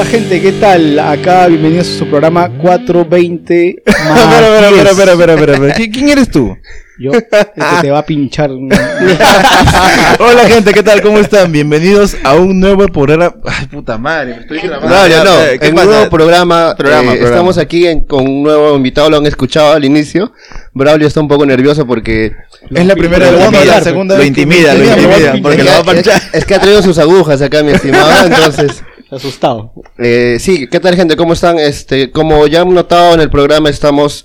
Hola gente, ¿qué tal? Acá bienvenidos a su programa 420 más espera, espera, 10. espera, espera, espera, espera. ¿Qui- ¿Quién eres tú? Yo, el que te va a pinchar. Hola gente, ¿qué tal? ¿Cómo están? Bienvenidos a un nuevo programa. Ay, puta madre, me estoy grabando. No, ya no. Eh, ¿Qué En un pasa? nuevo programa, Programa, eh, programa. estamos aquí en- con un nuevo invitado, lo han escuchado al inicio. Braulio está un poco nervioso porque Es la primera Lo vez, intimida, la segunda Lo vez que intimida, lo intimida, porque es lo va a es- planchar. es que ha traído sus agujas acá, mi estimado. Entonces, Asustado. eh, sí, ¿qué tal gente? ¿Cómo están? Este, como ya han notado en el programa, estamos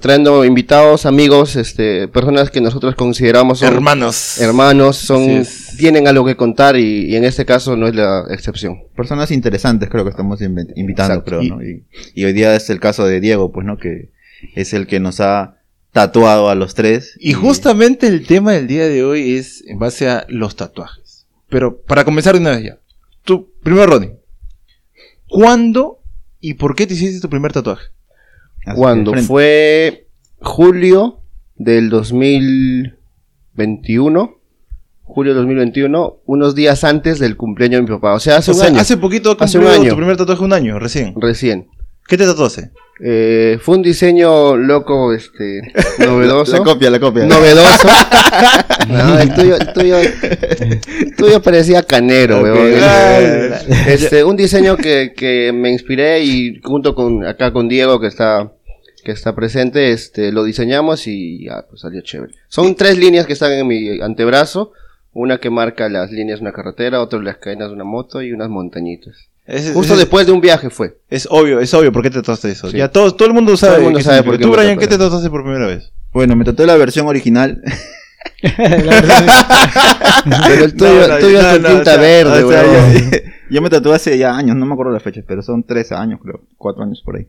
trayendo invitados, amigos, este, personas que nosotros consideramos son Hermanos. hermanos, son, tienen algo que contar y, y en este caso no es la excepción. Personas interesantes creo que estamos invi- invitando, Exacto. creo, ¿no? Y, y hoy día es el caso de Diego, pues, ¿no? Que es el que nos ha tatuado a los tres. Y justamente el tema del día de hoy es en base a los tatuajes. Pero para comenzar de una vez ya. Tú, primero Ronnie. ¿Cuándo y por qué te hiciste tu primer tatuaje? Así Cuando fue julio del 2021, julio del 2021, unos días antes del cumpleaños de mi papá. O sea, hace O un sea, año, hace poquito Hace un cumplió año. tu primer tatuaje un año, recién. recién. ¿Qué te tatuaste? Eh, fue un diseño loco, este, novedoso. La copia, la copia. Novedoso. no, el tuyo, el tuyo, el tuyo parecía canero, Ok. weón. Ay. Este, un diseño que, que me inspiré y junto con, acá con Diego que está, que está presente, este, lo diseñamos y ya, pues salió chévere. Son tres líneas que están en mi antebrazo. Una que marca las líneas de una carretera, otra las cadenas de una moto y unas montañitas. Justo después de un viaje fue. Es obvio, es obvio por qué te tatuaste eso. Sí. Ya todo, todo el mundo sabe. el mundo qué sabe por qué Tú, Brian, ¿qué te tatuaste por primera vez? Bueno, me tatué la versión original. Pero el tuyo, No, no, tuyo es tinta verde, O sea, weón. yo, yo me tatué hace ya años, no me acuerdo las fechas, pero son tres años, creo. Cuatro años por ahí.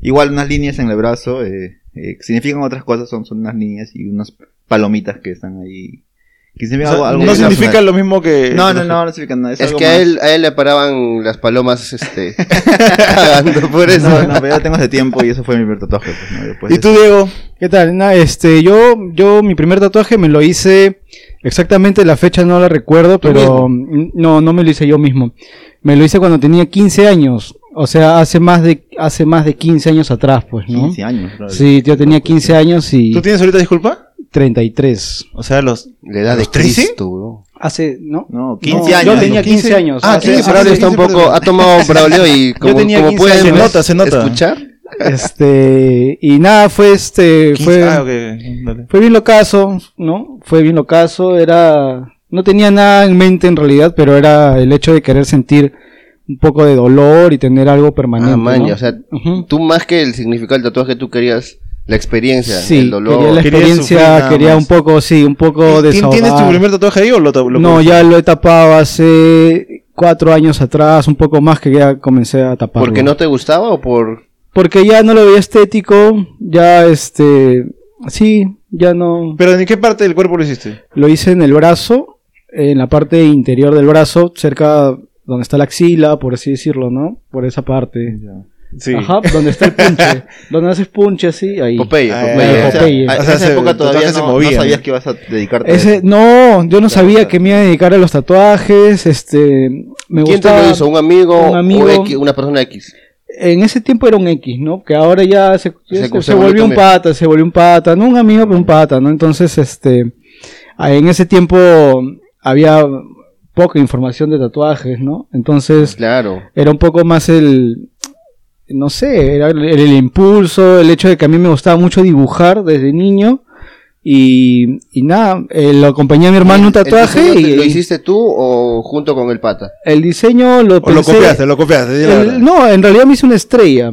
Igual unas líneas en el brazo, eh, eh, significan otras cosas, son, son unas líneas y unas palomitas que están ahí. Que O significan sea, algo, algo no significa lo mismo que. No, no, no, no significa nada. Es, Es algo que a él, a él le paraban las palomas, este, cagando por eso. No, no, pero ya tengo hace tiempo y eso fue mi primer tatuaje. Pues, ¿no? Después ¿Y tú, Diego? ¿Qué tal? Nah, este, yo, yo, mi primer tatuaje me lo hice, exactamente la fecha no la recuerdo, ¿Tú pero no, no me lo hice yo mismo. Me lo hice cuando tenía 15 años, o sea, hace más de, hace más de 15 años atrás, pues, ¿no? 15 años. claro. Sí, yo tenía 15 años y ¿Tú tienes ahorita disculpa? 33. O sea, los. La edad de ¿Los 13? Cristo, weón. Hace, ¿no? No, 15 No, años. Yo tenía 15, 15 años. Ah, hace- 15, hace- Braulio está un poco, ha tomado Braulio y como, tenía como 15 pueden. Se nota, se nota. escuchar, Este, y nada, fue este, 15 fue, Ah, ok, dale. fue bien locazo, ¿no? Fue bien locazo, era, no tenía nada en mente en realidad, pero era el hecho de querer sentir un poco de dolor y tener algo permanente. ah, man, ¿no? o sea, Ujú. tú más que el significado del tatuaje, tú querías la experiencia, Sí, el dolor. quería la Quería experiencia, quería un poco, sí, un poco ¿Tien- desahogar. ¿Tienes tu primer tatuaje ahí o lo, lo No, ya lo he tapado hace cuatro años atrás, un poco más que ya comencé a taparlo. ¿Porque no te gustaba o por...? Porque ya no lo veía estético, ya este, sí, ya no. ¿Pero en qué parte del cuerpo lo hiciste? Lo hice en el brazo, en la parte interior del brazo, cerca donde está la axila, por así decirlo, ¿no? Por esa parte. Sí. Ajá, donde está el punche. donde haces punche así, ahí. Popeye, Ah, Popeye. ya, O sea, Popeye. O en esa se- época todavía se movía, no sabías ¿no? que ibas a dedicarte a eso. no, yo no sabía claro. que me iba a dedicar a los tatuajes, este, me ¿Quién te lo hizo? ¿Un amigo, un amigo. o X, una persona X? En ese tiempo era un X, ¿no? Que ahora ya se, Se- se, se se volvió un pata, se volvió un pata, no un amigo, pero un pata, ¿no? Entonces, este, en ese tiempo había poca información de tatuajes, ¿no? Entonces, Claro. era un poco más el, no sé, era el, el impulso, el hecho de que a mí me gustaba mucho dibujar desde niño. Y, y nada, eh, lo acompañé a mi hermano en un ¿El tatuaje y ¿Lo hiciste tú o junto con el pata? el diseño lo ¿O lo copiaste? ¿Lo copiaste? el- no, en realidad me hice una estrella.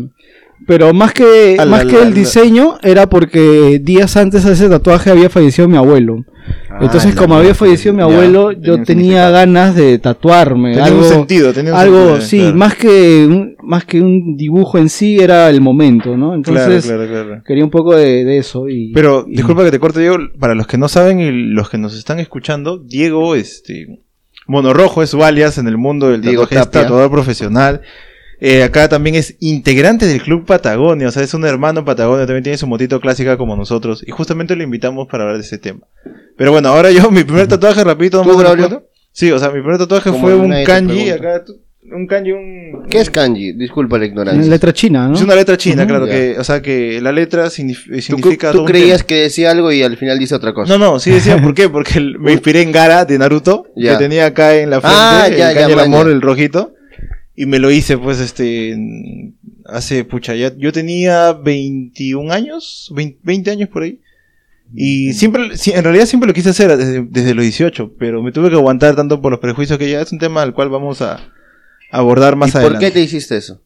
Pero más que, Ah, la- más que la- el la- diseño, era porque días antes de ese tatuaje había fallecido mi abuelo. Entonces, la como había fallecido mi abuelo, yo tenía ganas de tatuarme. Tenía algo, un sentido, tenía un algo, sentido, sí, claro. más que un, más que un dibujo en sí era el momento, ¿no? Entonces, claro, claro, claro. quería un poco de, de eso. Y, Pero, y- disculpa que te corte, Diego. Para los que no saben y los que nos están escuchando, Diego, este. Monorrojo es su alias en el mundo del Diego tatuaje, es Tapia. tatuador profesional. Eh, acá también es integrante del Club Patagonia, o sea, es un hermano Patagonia, también tiene su motito clásica como nosotros. Y justamente lo invitamos para hablar de ese tema. Pero bueno, ahora yo, mi primer tatuaje, rapidito, ¿Tú, acuerdo? Sí, o sea, mi primer tatuaje fue un kanji, acá, ¿tú un kanji, un... ¿Qué es kanji? Disculpa la ignorancia. letra china, ¿no? Es una letra china, claro, ya. que, o sea, que la letra signif- ¿Tú, significa... tú creías que decía algo y al final dice otra cosa. No, no, sí decía por qué, porque me inspiré en Gara de Naruto, Ya. que tenía acá en la frente Ah, el ya, ya, kanji del amor, el rojito, y me lo hice, pues, este, hace, pucha, ya, yo tenía 21 años, 20, 20 años por ahí, y siempre, en realidad siempre lo quise hacer desde, desde los 18, pero me tuve que aguantar tanto por los prejuicios que ya es un tema al cual vamos a abordar más ¿Y por adelante. qué te hiciste eso?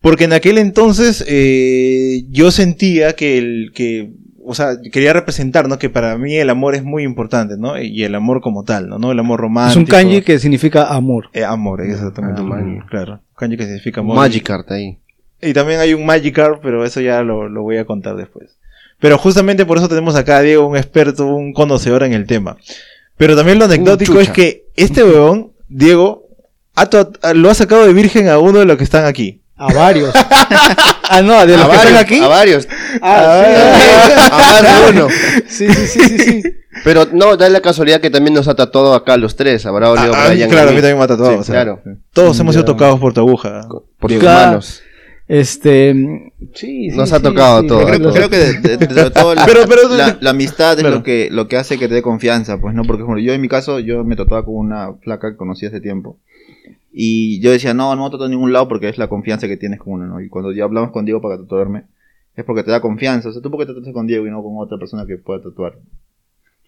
Porque en aquel entonces eh, yo sentía que el que, o sea, quería representar, ¿no? Que para mí el amor es muy importante, ¿no? Y el amor como tal, ¿no? ¿No? El amor Es romántico. un kanji que significa amor. Eh, amor, exactamente. Ah, man. claro. Kanji que significa amor. Magikarp ahí. Y también hay un Magikarp, pero eso ya lo, lo voy a contar después. Pero justamente por eso tenemos acá a Diego, un experto, un conocedor en el tema. Pero también lo anecdótico es que este weón, Diego, ha lo ha sacado de virgen a uno de los que están aquí. A varios. ah, no, de los a que están varios, aquí. A varios. Ah, a más de uno. sí, sí, sí, sí, sí, sí. Pero no, da la casualidad que también nos ha tatuado acá los tres, a Braulio, Ah, ah, Brian. claro, a mí también me ha tatuado. Sí, o sea, claro. Todos hemos sido tocados por tu aguja. Por tus manos. Este. Sí, sí, Nos ha sí, tocado sí, todo. Creo, que de, de- de todo la, Pero- pero- la, la amistad es lo que lo que hace que te dé confianza, pues no, porque por ejemplo, yo en mi caso yo me tatuaba con una flaca que conocí hace tiempo y yo decía no no me tatuo en ningún lado porque es la confianza que tienes con uno, ¿no? Y cuando ya hablamos con Diego para tatuarme es porque te da confianza, o sea, tú porque te tatuas con Diego y no con otra persona que pueda tatuar.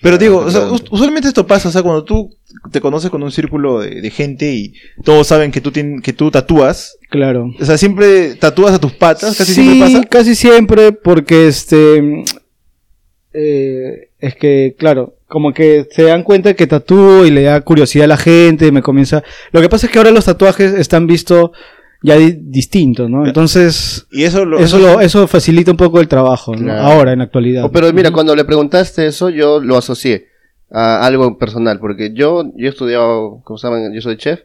Pero digo, o sea, usualmente esto pasa, o sea, cuando tú te conoces con un círculo de, de gente y todos saben que tú, tien- que tú tatúas, Claro. o sea, siempre tatúas a tus patas, casi sí, siempre pasa. casi siempre, porque este. eh, es que, claro, como que se dan cuenta que tatúo y le da curiosidad a la gente, me comienza. Lo que pasa es que ahora los tatuajes están vistos ya di- distintos, ¿no? Entonces, Y eso lo... eso, lo, eso facilita un poco el trabajo, ¿no? Claro. Ahora, en la actualidad. Oh, pero mira, cuando le preguntaste eso, yo lo asocié a algo personal, porque yo, yo he estudiado, como saben, yo soy chef,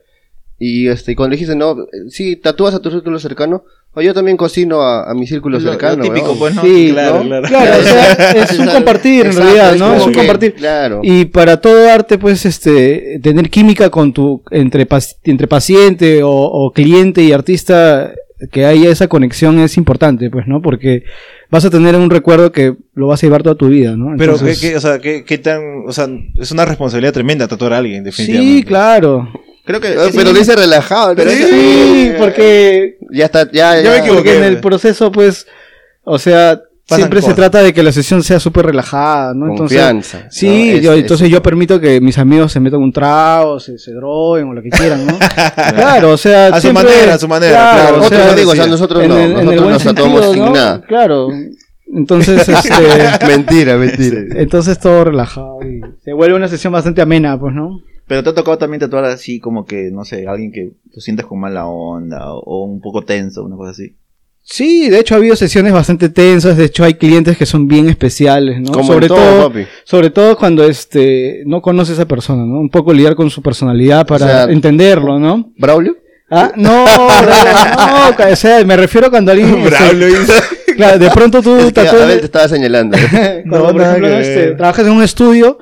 y este, cuando le dijiste, no, sí, tatúas a tu círculo cercano, o yo también cocino a, a mi círculo Lo- lo cercano. típico, pues, ¿no? Sí, Claro, ¿no? claro. Claro, o sea, es un compartir en Exacto, realidad, ¿no? Es un que, compartir. Claro. Y para todo arte, pues, este, tener química con tu, entre, entre paciente o, o cliente y artista, que haya esa conexión es importante, pues, ¿no? Porque vas a tener un recuerdo que lo vas a llevar toda tu vida, ¿no? Pero, ¿qué, qué- o sea, ¿qué, qué tan... O sea, es una responsabilidad tremenda tatuar a alguien, definitivamente. Sí, claro. Creo que Ah, es- pero lo hice relajado. Pero Sí, porque, Ya está, ya, Ya ya. me equivoqué. porque en el proceso, pues, o sea, Pasan siempre cosas. se trata de que la sesión sea súper relajada, ¿no? Entonces, Confianza. Sí, ¿no? Es- yo, es- entonces yo permito que mis amigos se metan un trago, se, se droguen o lo que quieran, ¿no? claro, o sea, A su manera, a su manera, claro. o Otros sea, no digo, o sea, sí. nosotros en no, el, nosotros nos sin ¿no? nada. Claro. Entonces, este, mentira, mentira. entonces todo relajado y se vuelve una sesión bastante amena, pues, ¿no? Pero te ha tocado también tatuar así como que, no sé, alguien que tú sientas con mala onda o, o un poco tenso, una cosa así. Sí, de hecho ha habido sesiones bastante tensas, de hecho hay clientes que son bien especiales, ¿no? Como sobre en todo, todo, papi. sobre todo cuando este no conoce a esa persona, ¿no? Un poco lidiar con su personalidad para sea, entenderlo, ¿no? ¿Braulio? Ah, no, no, no, o sea, me refiero cuando alguien este, Luis. claro, de pronto tú Es que tatúas- Abel te estaba señalando. cuando, No, por ejemplo, que este, ver. trabajas en un estudio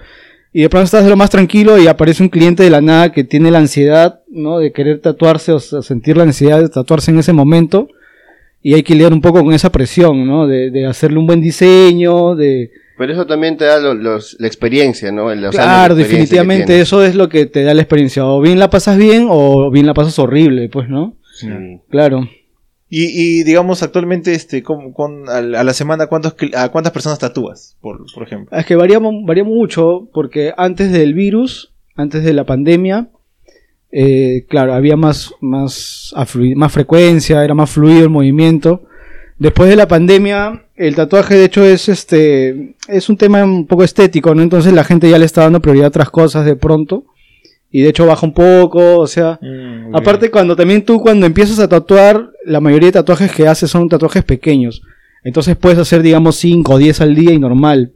y de pronto estás de lo más tranquilo y aparece un cliente de la nada que tiene la ansiedad, ¿no? De querer tatuarse o sea, sentir la necesidad de tatuarse en ese momento y hay que lidiar un poco con esa presión, ¿no? De, de hacerle un buen diseño, de... Pero eso también te da lo- los, la experiencia, ¿no? Los de Claro, experiencia definitivamente eso es lo que te da la experiencia. O bien la pasas bien o bien la pasas horrible, pues, ¿no? Sí. Claro. Y, y digamos, actualmente, este, ¿cómo- con, a, la semana, ¿cuántos, ¿a cuántas personas tatúas, por, por ejemplo? Es que varía, varía mucho porque antes del virus, antes de la pandemia, eh, claro, había más, más, más frecuencia, era más fluido el movimiento. Después de la pandemia, el tatuaje de hecho es este, es un tema un poco estético, ¿no? Entonces la gente ya le está dando prioridad a otras cosas de pronto. Y de hecho baja un poco, o sea, Mm, Aparte, cuando también tú, cuando empiezas a tatuar, la mayoría de tatuajes que haces son tatuajes pequeños. Entonces puedes hacer, digamos, 5 o 10 al día y normal.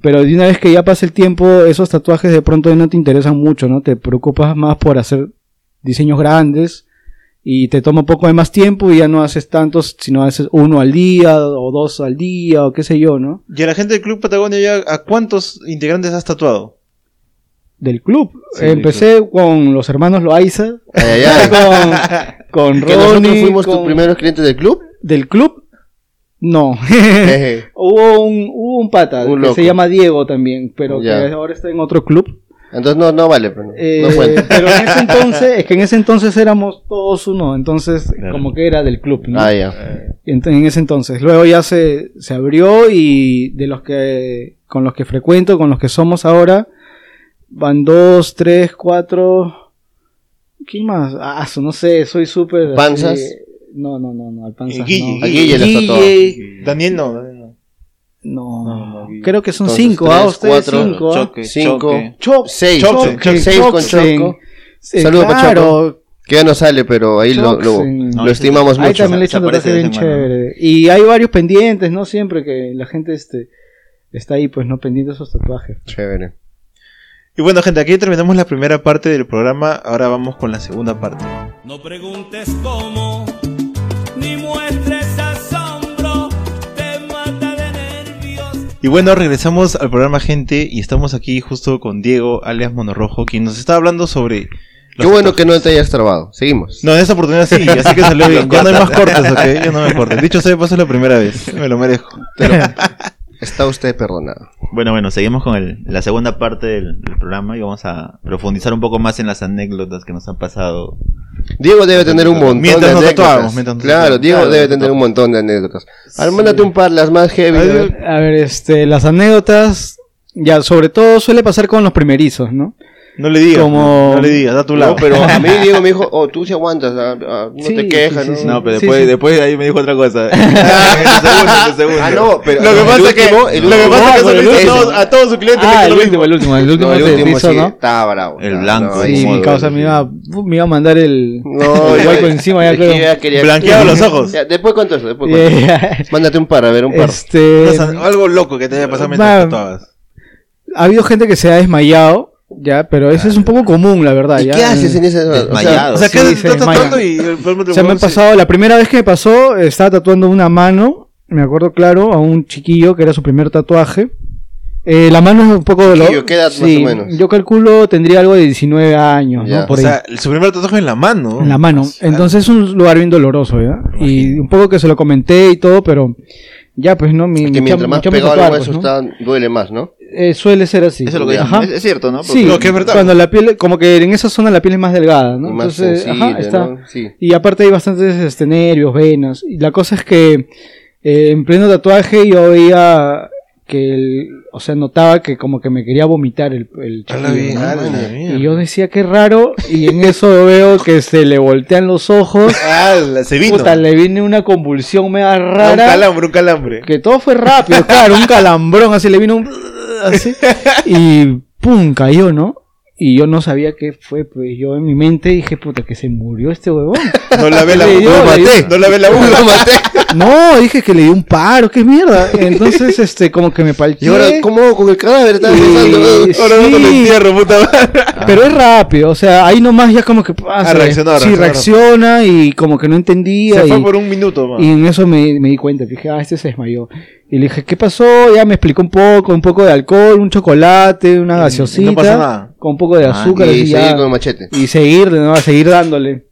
Pero de una vez que ya pasa el tiempo, esos tatuajes de pronto ya no te interesan mucho, ¿no? Te preocupas más por hacer diseños grandes y te toma un poco de más tiempo y ya no haces tantos, sino haces uno al día o dos al día o qué sé yo, ¿no? ¿Y a la gente del Club Patagonia ya, a cuántos integrantes has tatuado? Del club. Sí, Empecé con los hermanos Loaiza, Ay, ay, ay. con, con ¿Que nosotros Ronnie, fuimos tus con- primeros clientes del club? del club. No, hubo un hubo un pata Un que loco. se llama Diego también, pero Ya. que ahora está en otro club. Entonces no, no vale, pero no, Eh, no cuenta. pero en ese entonces, es que en ese entonces éramos todos uno, entonces Claro. como que era del club, ¿no? Ah, ya. Ent- en ese entonces. Luego ya se, se abrió y de los que con los que frecuento, con los que somos ahora, van dos, tres, cuatro. ¿Quién más? Ah, no sé, soy súper. así- ¿Panzas? No, no, no, no, al panzas. Guille, no. Guille le está todo. Daniel no. Daniel no. No, No, no, Guille. creo que son Entonces, cinco, tres, ah, ustedes cuatro, cinco. ah. Choque, Cinco. choque. Seis. Choque, Choque. Seis con. Choco. Saludos claro, Que ya no sale, pero ahí lo, estimamos Ahí mucho. también le echan bien chévere. Y hay varios pendientes, ¿no? Siempre que la gente este, está ahí, pues, no pendiente de esos tatuajes. Chévere. Y bueno, gente, aquí terminamos la primera parte del programa. Ahora vamos con la segunda parte. No preguntes cómo, ni muestres asombro, te mata de nervios. Y bueno, regresamos al programa, gente. Y estamos aquí justo con Diego, alias Monorrojo, quien nos está hablando sobre. Qué bueno que no te hayas trabado. Seguimos. No, en esta oportunidad sí, así que salió bien. Ya no hay más cortes, ¿ok? Ya no me cortes. Dicho sea paso, es la primera vez. Me lo merezco. Está usted perdonado. Bueno, bueno, seguimos con el- la segunda parte del, del programa y vamos a profundizar un poco más en las anécdotas que nos han pasado. Diego debe tener un montón Mientras de anécdotas. nos claro. Diego Claro, debe tener un montón de anécdotas. Mándate un par, las más heavy. A ver. A ver, este, las anécdotas, ya, sobre todo suele pasar con los primerizos, ¿no? No le digas. Como- No le digas, da a tu lado. No, pero a mí Diego me dijo, oh, tú sí aguantas, ah, ah, no Sí, te quejas, sí, ¿no? sí, No, pero después, sí. después de ahí me dijo otra cosa. El segundo, en el segundo. Ah, no, pero Lo que pasa es que, lo que pasa es que a todos, a todos sus clientes. Ah, que el lo último, el último, el último, No, el último hizo, sí, ¿no? estaba bravo. El blanco, no, Sí, mi causa me iba, me iba a mandar el, No, el hueco ya- encima, ya creo. Blanqueado los ojos. Ya, después cuento eso, después cuento. Yeah. Mándate un par, a ver, un par. Este, Algo loco que te haya pasado mientras tatuabas. ha habido gente que se ha desmayado, ya, pero eso es un poco común, la verdad. ¿Y ya. qué haces en ese? O sea, Desmayado. O sea, Sí, que se estás tatuando y el palmo te Se me ha sí. pasado, la primera vez que me pasó, estaba tatuando una mano, me acuerdo claro, a un chiquillo que era su primer tatuaje. Eh, la mano es un poco dolor. Chiquillo, ¿qué edad más o menos? Yo calculo tendría algo de 19 años, Ya. ¿no? Por O ahí. sea, su primer tatuaje en la mano. en la mano. Entonces es un lugar bien doloroso, ¿ya? Y un poco que se lo comenté y todo, pero ya pues no, mi, que mi mientras más es pegado al tatuar, hueso pues, ¿no? está, duele más, ¿no? Eh, suele ser así. Eso es lo que Ajá. es, es cierto, ¿no? Sí, que es verdad. cuando la piel, como que en esa zona la piel es más delgada, ¿no? Más Entonces, sensible, ajá, está. ¿no? Sí. Y aparte hay bastantes este, nervios, venas. Y la cosa es que eh, en pleno tatuaje yo veía que, el, o sea, notaba que como que me quería vomitar el, el. Y yo decía, qué raro, y en eso veo que se le voltean los ojos. Ah, se vino. Puta, le viene una convulsión media Ah, un rara. calambre, un calambre. Que todo fue rápido, claro, un calambrón, así le vino un... Y pum, cayó, ¿no? Y yo no sabía qué fue, pues yo en mi mente dije, puta, que se murió este huevón. No la ve la dio- Lo le maté. dio- No la ve la Lo maté. No, dije que le dio un paro, qué mierda. Entonces, este, como que me palqué. Y ahora, ¿cómo con el cadáver? Estaba pensando. Ahora no lo Sí. entierro, puta madre. Pero es rápido, o sea, ahí nomás ya como que pasa. Ah, reaccionó, Sí, reacciona y como que no entendía. Se fue y- por un minuto, man. Y en eso me, me di cuenta, dije, ah, este se desmayó. Y le dije, ¿qué pasó? Ya me explicó un poco, un poco de alcohol, un chocolate, una gaseosita. no pasó nada. Con un poco de Ah, azúcar. Y seguir ya. con el machete. y seguirle, ¿no? A seguir dándole.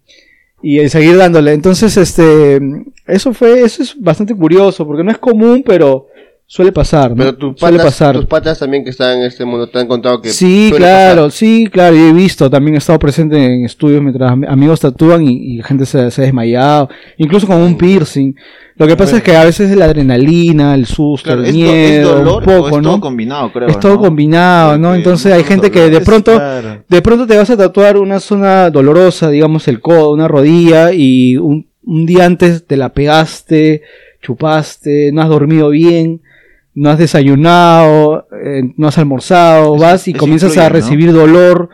Y el seguir dándole. Entonces, este, eso fue, eso es bastante curioso, porque no es común, pero suele pasar, ¿no? Pero tus suele patas, pasar. tus patas también que están en este mundo te han contado que Sí, suele claro, pasar. sí, claro, y he visto, también he estado presente en estudios mientras am- amigos tatúan y, y gente se, se ha desmayado, incluso con un piercing. Lo que pasa es que a veces es la adrenalina, el susto, Claro, el es miedo, dolor un poco, o es ¿no? todo combinado, creo. es todo ¿no? combinado, ¿no? Porque Entonces no hay gente que de pronto, claro. de pronto te vas a tatuar una zona dolorosa, digamos el codo, una rodilla, y un, un día antes te la pegaste, chupaste, no has dormido bien, no has desayunado, eh, no has almorzado, vas y comienzas a ¿no? recibir dolor,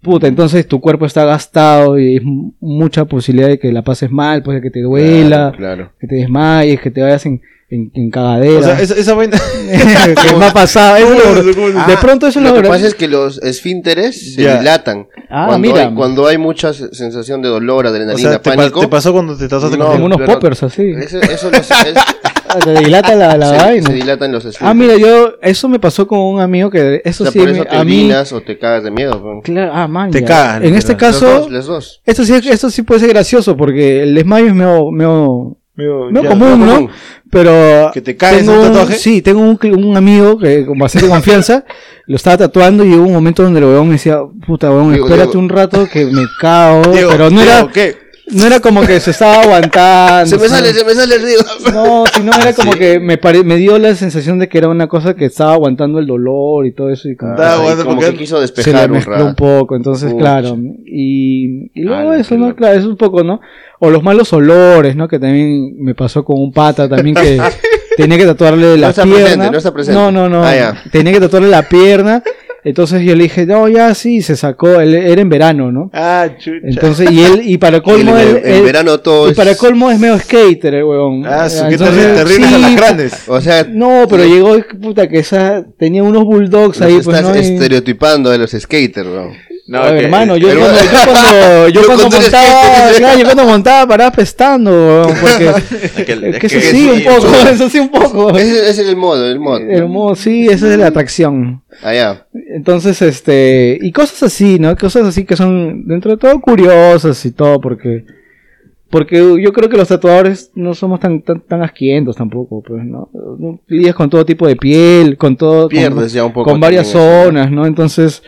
puta, entonces tu cuerpo está gastado y es mucha posibilidad de que la pases mal, pues de que te duela, Claro, claro. que te desmayes, que te vayas en, en, en cagadera. O sea, esa, esa vaina. que me ha pasado, eso es lo- ¿Cómo- de pronto eso es Lo lo que pasa es que los esfínteres se dilatan. Ah, cuando, mira. Hay, cuando hay mucha se- sensación de dolor, O adrenalina, te, pa- pánico. te pasó cuando te tatuaste No, con unos poppers así. Eso, eso lo- es- Ah, Te dilata la, la se, vaina. se dilatan los esfínteres. Ah, mira, yo, eso me pasó con un amigo que, eso O sea, sí, por eso te a mí, o te cagas de miedo. pues. claro, ah, man, Te ya. cagas, En este. Los caso, dos, los dos. esto sí, esto sí puede ser gracioso porque el desmayo es medio, medio, Medio- medio ya, común, ¿no? común. Pero ¿Que te caes tengo un tatuaje? Sí, tengo un, un amigo que con bastante confianza lo estaba tatuando y hubo un momento donde el weón me decía, puta weón, espérate Diego. un rato que me cago, Diego, pero no Diego, era, ¿qué? No era como que se estaba aguantando. Se me sale, se me sale el río. No, sino era como que me, pare- me dio la sensación de que era una cosa que estaba aguantando el dolor y todo eso y como Estaba Ay, aguantando como que quiso se despejar un mezcló rato. un poco, entonces claro, y, y luego Ala, eso, ¿no? loco. Claro, es un poco, ¿no? O los malos olores, ¿no? Que también me pasó con un pata también que tenía que tatuarle la está pierna. presente, no está presente. No, no, no. Ah. Tenía que tatuarle la pierna. Entonces yo le dije, no, ya sí, se sacó, él- era en verano, ¿no? Ah, chucha. Entonces, y él, y para Y colmo, en él- verano todo y es... para colmo es medio skater, el huevón. ah, su, Entonces, terrible, terribles sí, a las grandes. O sea, No, pero llegó, puta, que esa, tenía unos bulldogs ahí, pues, estás ¿no? Y- estereotipando de los skaters, ¿no? No, Oye, que- hermano, yo, pero- cuando, yo cuando, yo Yo cuando montaba, claro, yo cuando montaba paraba pestando, porque Es que- es es que eso sí, un poco, eso- eso sí un poco. Ese, es el modo, el modo. El modo, sí, esa es la atracción. Allá. Entonces, este, y cosas así, ¿no? Cosas así que son, dentro de todo, curiosas y todo, porque, porque yo creo que los tatuadores no somos tan, tan, tan asquientos tampoco, pues, ¿no? Lidias con todo tipo de piel, con todo, con- Pierdes ya un poco con varias zonas, ¿no? Entonces,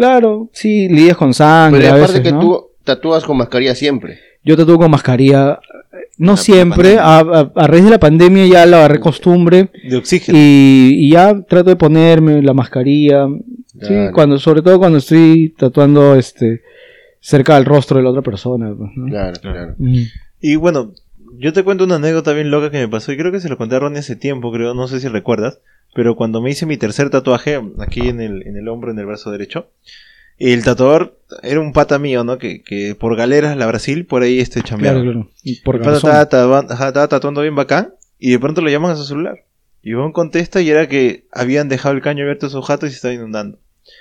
claro, sí, lidias con sangre Pero a aparte veces, que ¿no? tú tatúas con mascarilla siempre. Yo tatúo con mascarilla, eh, no La siempre, a, a- a raíz de la pandemia ya la agarré costumbre De oxígeno. y, y ya trato de ponerme la mascarilla, sí, cuando, sobre todo cuando estoy tatuando este cerca del rostro de la otra persona. pues, ¿no? Claro, claro. Mm. Y bueno, yo te cuento una anécdota bien loca que me pasó. Y creo que se lo conté a Ronnie hace tiempo, creo. No sé si recuerdas. Pero cuando me hice mi tercer tatuaje, aquí en el, en el hombro, en el brazo derecho, el tatuador era un pata mío, ¿no? Que, que por galeras, la Brasil, por ahí este chambeaba. Claro, claro. Y por el pata estaba, tatuando- ajá, estaba tatuando bien bacán. Y de pronto lo llaman a su celular. Y Ivonne contesta y era que habían dejado el caño abierto a su jato y se estaba inundando.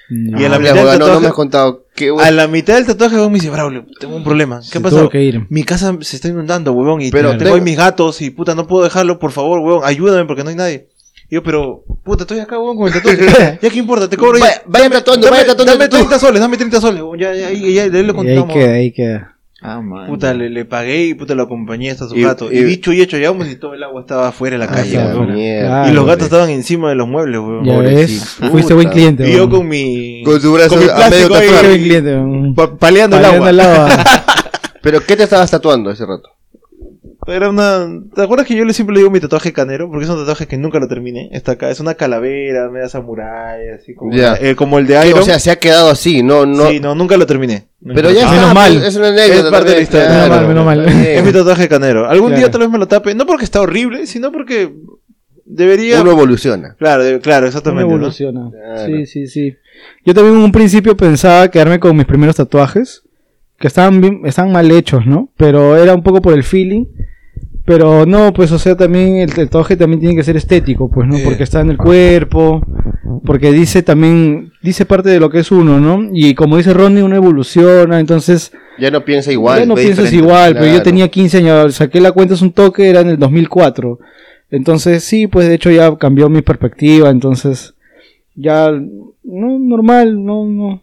No, Y a la mitad del abogado, no, no tatuaje- me has contado. A la mitad del tatuaje, me dice, Braulio, tengo un problema. ¿Qué pasó? Mi casa se está inundando, huevón, y Pero tengo tengo- ahí mis gatos y puta, no puedo dejarlo, por favor, huevón, ayúdame porque no hay nadie. Y yo, pero, puta, estoy acá, huevón, con el tatuaje. ya, ¿qué importa? Te cobro ya. Vaya- tatuando, dame, vaya tatuando Dame tú. 30 soles, dame 30 soles, ya, ya, ya, ya, ya le Y ahí queda, ahí queda. Ah, man. Puta, le, le pagué y puta, lo acompañé hasta su Y- gato. Y, y- dicho y hecho, llegamos y todo el agua estaba afuera en la Ah, calle, mierda. Claro, y los gatos estaban encima de los muebles, huevón. Ya ves, pobrecito. fuiste buen cliente. Y yo weón. con mi... Con su brazo con mi a medio tatuado. buen cliente. weón. pa- paleando el Paleando agua. el agua. Pero, ¿qué te estabas tatuando ese rato? Era una. ¿Te acuerdas que yo le siempre le digo mi tatuaje canero? Porque es un tatuaje que nunca lo terminé. Está acá. Es una calavera, media samurái, así como, Ya. eh, como el de Iron. o sea, se ha quedado así, no, no. sí, no, nunca lo terminé. Nunca pero ya está, Menos mal. Es una anécdota. Es parte de la historia. claro. Menos mal, menos. Es mi tatuaje canero. Algún Claro. día tal vez me lo tape. No porque está horrible, sino porque debería. Uno evoluciona. Claro, de- claro, Uno exactamente. ¿no? evoluciona. Claro. Sí, sí, sí. Yo también en un principio pensaba quedarme con mis primeros tatuajes, que estaban bien, estaban mal hechos, ¿no? Pero era un poco por el feeling. Pero no, pues, o sea, también el tatuaje también tiene que ser estético, pues, ¿no? Porque está en el cuerpo, porque dice también, dice parte de lo que es uno, ¿no? Y como dice Ronnie, uno evoluciona, entonces Ya no piensa igual. ya no piensas igual, pero yo Claro. tenía 15 años, saqué la cuenta, es un toque, era en el 2004. Entonces, sí, pues de hecho ya cambió mi perspectiva, entonces ya, no, normal, no, no,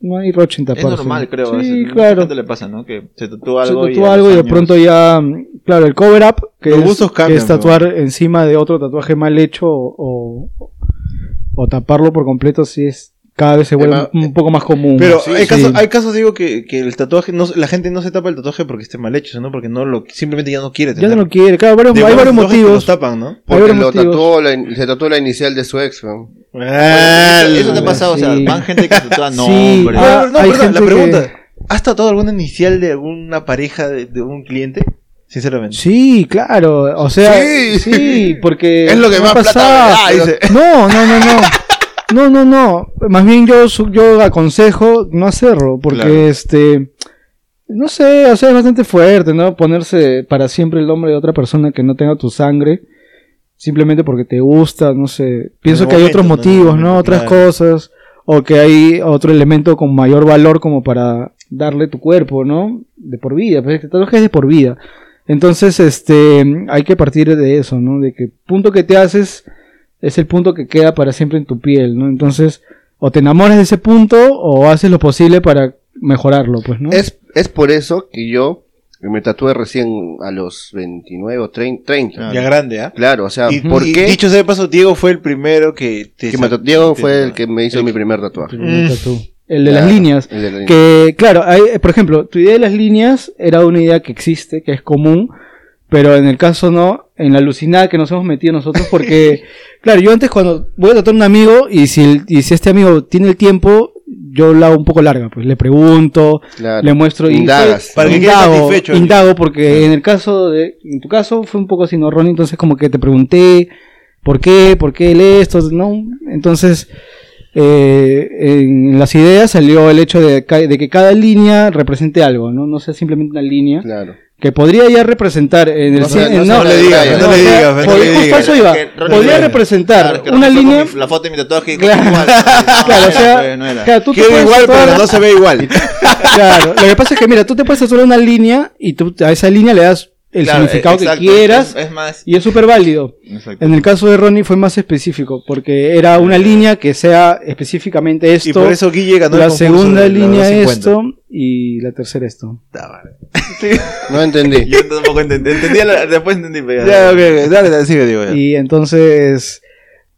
no hay roche en Es taparse. normal, creo. Sí, es- claro. le pasa, ¿no? Que se tatúa Se algo tatúa y, algo y de años- pronto ya, claro, el cover up, que, es, que es tatuar encima de otro tatuaje mal hecho o, o taparlo por completo, sí es, cada vez se vuelve Además, un, un poco más común. Pero Sí, hay, sí. casos, hay casos, digo, que, que el tatuaje, no, la gente no se tapa el tatuaje porque esté mal hecho, sino porque no lo, simplemente ya no quiere ya tenerlo. no lo quiere, claro, varios- hay varios motivos. los tapan, ¿no? Porque varios lo motivos. tatuó la- se tatuó la inicial de su ex, weón. Eso te ha pasado, o sea, sí. van gente que se tatúa Sí. nombres. Ah, No, no, hay perdón, la pregunta. ¿Has tatuado alguna inicial de alguna pareja de, de un cliente? Sinceramente. Sí, claro, o sea, Sí. sí, porque Es lo que me más ha plata pasado. No, no, no, no. No, no, no. Más bien yo yo aconsejo no hacerlo porque Claro. este no sé, o sea, es bastante fuerte, ¿no? Ponerse para siempre el nombre de otra persona que no tenga tu sangre simplemente porque te gusta, no sé. Pienso que hay otros motivos, ¿no? momento, Otras claro. cosas o que hay otro elemento con mayor valor como para darle tu cuerpo, ¿no? De por vida, pero el tatuaje es de por vida. Entonces, este, hay que partir de eso, ¿no? De que punto que te haces es el punto que queda para siempre en tu piel, ¿no? Entonces, o te enamoras de ese punto o haces lo posible para mejorarlo, pues, ¿no? Es, es por eso que yo me tatué recién a los 29 o 30. 30. Ya grande, ¿ah? Claro, o sea, Y, ¿por y qué? dicho sea de paso, Diego fue el primero que te que me Diego te- fue el que me hizo mi primer tatuaje. Primer. El de Claro, las líneas. el de la línea. Que, claro, hay, por ejemplo, tu idea de las líneas era una idea que existe, que es común, pero en el caso no, en la alucinada que nos hemos metido nosotros, porque, claro, yo antes cuando voy a tratar a un amigo y si, y si este amigo tiene el tiempo, yo la hago un poco larga, pues le pregunto, Claro. le muestro y Indagas. Para que quede indago, satisfecho. indago, porque en el caso de, en tu caso fue un poco así, ¿no, Ronnie? Entonces como que te pregunté, ¿por qué? ¿Por qué él esto? ¿No? Entonces, eh, en las ideas salió el hecho de, ca- de que cada línea represente algo, ¿no? No sea simplemente una línea. Claro. Que podría ya representar en el No se- no en- se No le digas, Claro, no o le sea, digas, no le digas. eso iba. Podría representar Claro, una línea. mi- La foto de mi tatuaje. Claro. igual. Claro, o sea, no era. claro, tú te Queda igual, pero no se ve igual. Claro, lo que pasa es que mira, tú te puedes tatuar una línea y tú a esa línea le das el Claro, significado exacto, que quieras Es, es más. y es súper válido. Exacto. En el caso de Ronnie fue más específico, porque era una línea que sea específicamente esto, Y por eso Guille ganó el la concurso segunda de línea 250. esto y la tercera esto. No entendí. Yo tampoco entendí. entendí la- después entendí. pero Ya, ok, ok, dale, dale, sigue, Diego. ya. Y entonces,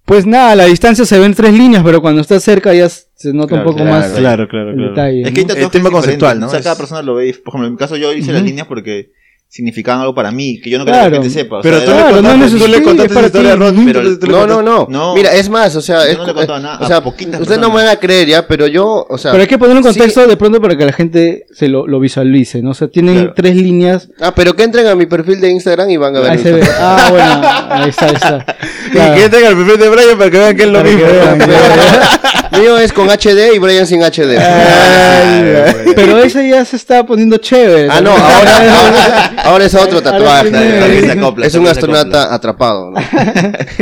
pues nada, a la distancia se ven tres líneas, pero cuando está cerca ya se nota Claro, un poco claro, más Claro, claro, el claro. detalle. Es que ¿no? El tema conceptual, ¿no? O sea, cada persona lo ve. Por ejemplo, en mi caso yo hice las líneas porque significaban algo para mí, que yo no quería Claro. que la gente sepa. o Pero sea, tú, Claro, le no contaste, tú le esa historia a. Ronnie. Pero- No, no, no, No. Mira, es más, o sea, Yo es- no le nada, o sea, ustedes no me van a creer ya, pero yo, o sea, Pero hay que poner un sí. contexto de pronto para que la gente se lo, lo visualice, ¿no? O sea, tienen Claro. tres líneas. Ah, pero que entren a mi perfil de Instagram y van a ver. Ahí mi se ve. tatuaje. Ah, bueno, ahí está, ahí está. Y que entren al perfil de Brian para que vean que es lo mismo. Mío es con HD y Brian sin HD. Ay, pero ese ya se está poniendo chévere. Ah, no, ahora, ahora, es otro tatuaje. tiene- También se acopla, Es un astronauta atrapado. ¿no?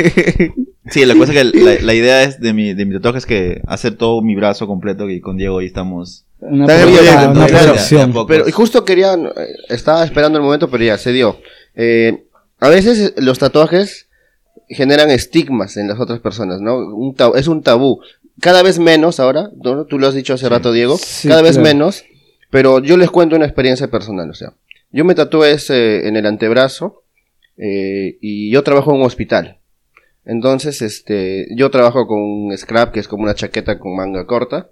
Sí, la cosa es que la, la idea es de mi, de mi tatuaje es que hacer todo mi brazo completo y con Diego hoy estamos. Una, proyecto, una claro. Pero y justo quería, eh, estaba esperando el momento, pero ya se dio. Eh, a veces los tatuajes generan estigmas en las otras personas, ¿no? Un tab- es un tabú. Cada vez menos ahora, ¿no? tú lo has dicho hace rato, Diego, Sí, cada vez claro. menos, pero yo les cuento una experiencia personal, o sea, yo me tatué ese en el antebrazo eh, y yo trabajo en un hospital. Entonces, este, yo trabajo con un scrap, que es como una chaqueta con manga corta,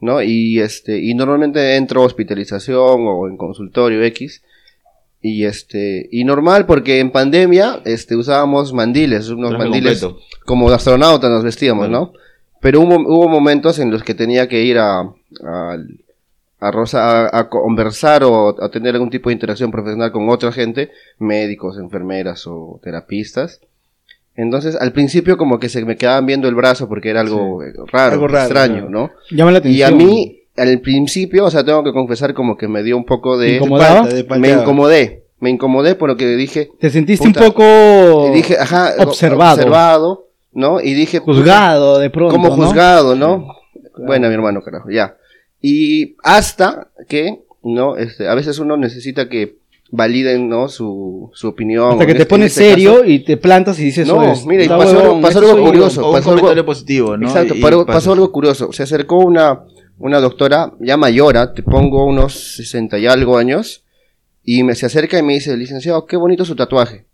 ¿no? Y este, y normalmente entro a hospitalización o en consultorio X. Y este, y normal porque en pandemia, este, usábamos mandiles, unos Traje mandiles completo. como de astronauta nos vestíamos, ¿no? Pero hubo, hubo momentos en los que tenía que ir a, a, a, rosa- a- a conversar o a tener algún tipo de interacción profesional con otra gente, médicos, enfermeras o terapistas. Entonces, al principio como que se me quedaban viendo el brazo porque era algo eh, raro, Algo raro, extraño. ¿no? Llama la Y a atención. mí, al principio, o sea, tengo que confesar como que me dio un poco de... Me incomodé, me incomodé por lo que dije, Te sentiste Puta. un poco y dije, ajá, observado. observado, ¿no? Y dije, juzgado de pronto. como ¿no? juzgado, ¿no? Bueno, mi hermano, carajo, ya. Y hasta que, ¿no? Este, a veces uno necesita que validen, ¿no? Su, su opinión. Hasta que te este- pones este serio caso- y te plantas y dices, No, "Oye, es- mira, y pasó algo- pasó algo soy yo". curioso. Un pasó algo- comentario positivo, ¿no? Exacto, Y pasó algo curioso. Se acercó una, una doctora ya mayora, te pongo unos 60 y algo años, y me se acerca y me dice, licenciado, qué bonito su tatuaje.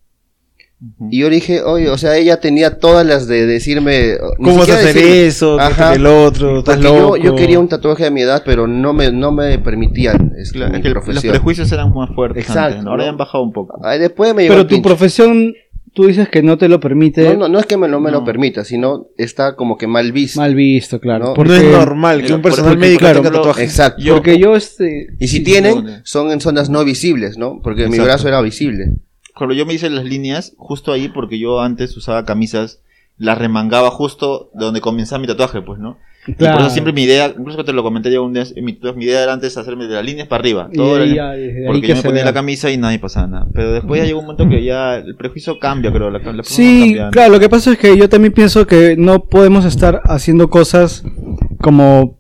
Ujú. Y yo dije, oye, o sea, ella tenía todas las de decirme... ¿Cómo vas a hacer decirme- eso? Ajá. ¿Qué el otro? ¿Estás Porque yo, loco? yo quería un tatuaje a mi edad, pero no me, no me permitían este, Claro, mi es que los profesión. prejuicios eran más fuertes Exacto, antes, ¿no? Ahora ¿no? ya han bajado un poco. Ay, después me llegó Pero tu pinche. profesión, tú dices que no te lo permite. No, no, no es que me lo, me lo No. permita, sino está como que mal visto. Mal visto, claro. No, No porque, es normal que un personal porque, médico claro, tenga tatuajes. Exacto. Yo- porque yo, este. Y si Sí, tienen, no, no. son en zonas no visibles, ¿no? Porque mi Exacto. brazo era visible. Cuando yo me hice las líneas, justo ahí, porque yo antes usaba camisas, las remangaba justo de donde comenzaba mi tatuaje, pues, ¿no? Y por eso siempre mi idea, incluso que te lo comenté ya un día, mi, mi idea era antes hacerme de las líneas para arriba. Y Todo ahí era- ya, desde ahí porque que yo me ponía vea. la camisa y nadie pasaba nada. Pero después ya llegó un momento que ya el prejuicio cambia, creo. La, la Sí, claro, lo que pasa es que yo también pienso que no podemos estar haciendo cosas como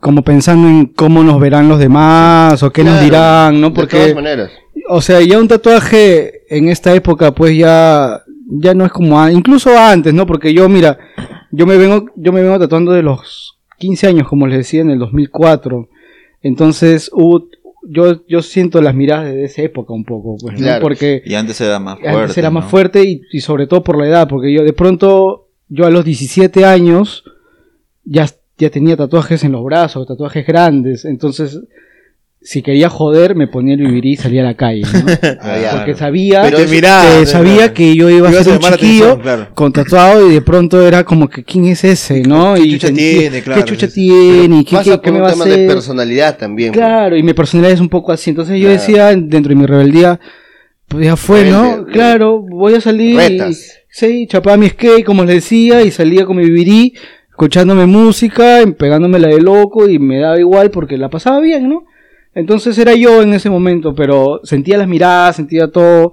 como pensando en cómo nos verán los demás o qué nos dirán, ¿no? De todas Porque maneras. o sea, ya un tatuaje en esta época, pues ya, ya no es como, a- incluso antes, ¿no? Porque yo, mira, yo me vengo, yo me vengo tatuando de los 15 años, como les decía, en el 2004. Entonces, hubo- yo, yo siento las miradas de esa época un poco, pues, ¿no? Claro. Porque Y antes era más fuerte. antes era más fuerte y, y sobre todo por la edad, porque yo de pronto, yo a los 17 años ya, ya tenía tatuajes en los brazos, tatuajes grandes, entonces si quería joder me ponía el vivirí y salía a la calle, ¿no? Ah, ya. porque sabía, Pero que, sabía que yo iba a ser un chiquillo atención, claro. con tatuado y de pronto era como que quién es ese, ¿no? ¿Qué y chucha tiene? Claro, ¿Qué chucha tiene? ¿Y ¿Qué, Pasa qué- por qué me un va a tema de hacer? personalidad también. pues. Claro, y mi personalidad es un poco así. Entonces yo Claro. decía, dentro de mi rebeldía, pues ya fue, ¿no? Rebelde, claro, voy a salir. y- Retas. sí, chapaba mi skate, como les decía, y salía con mi vivirí, escuchándome música, pegándome la de loco, y me daba igual porque la pasaba bien, ¿no? Entonces era yo en ese momento, pero sentía las miradas, sentía todo.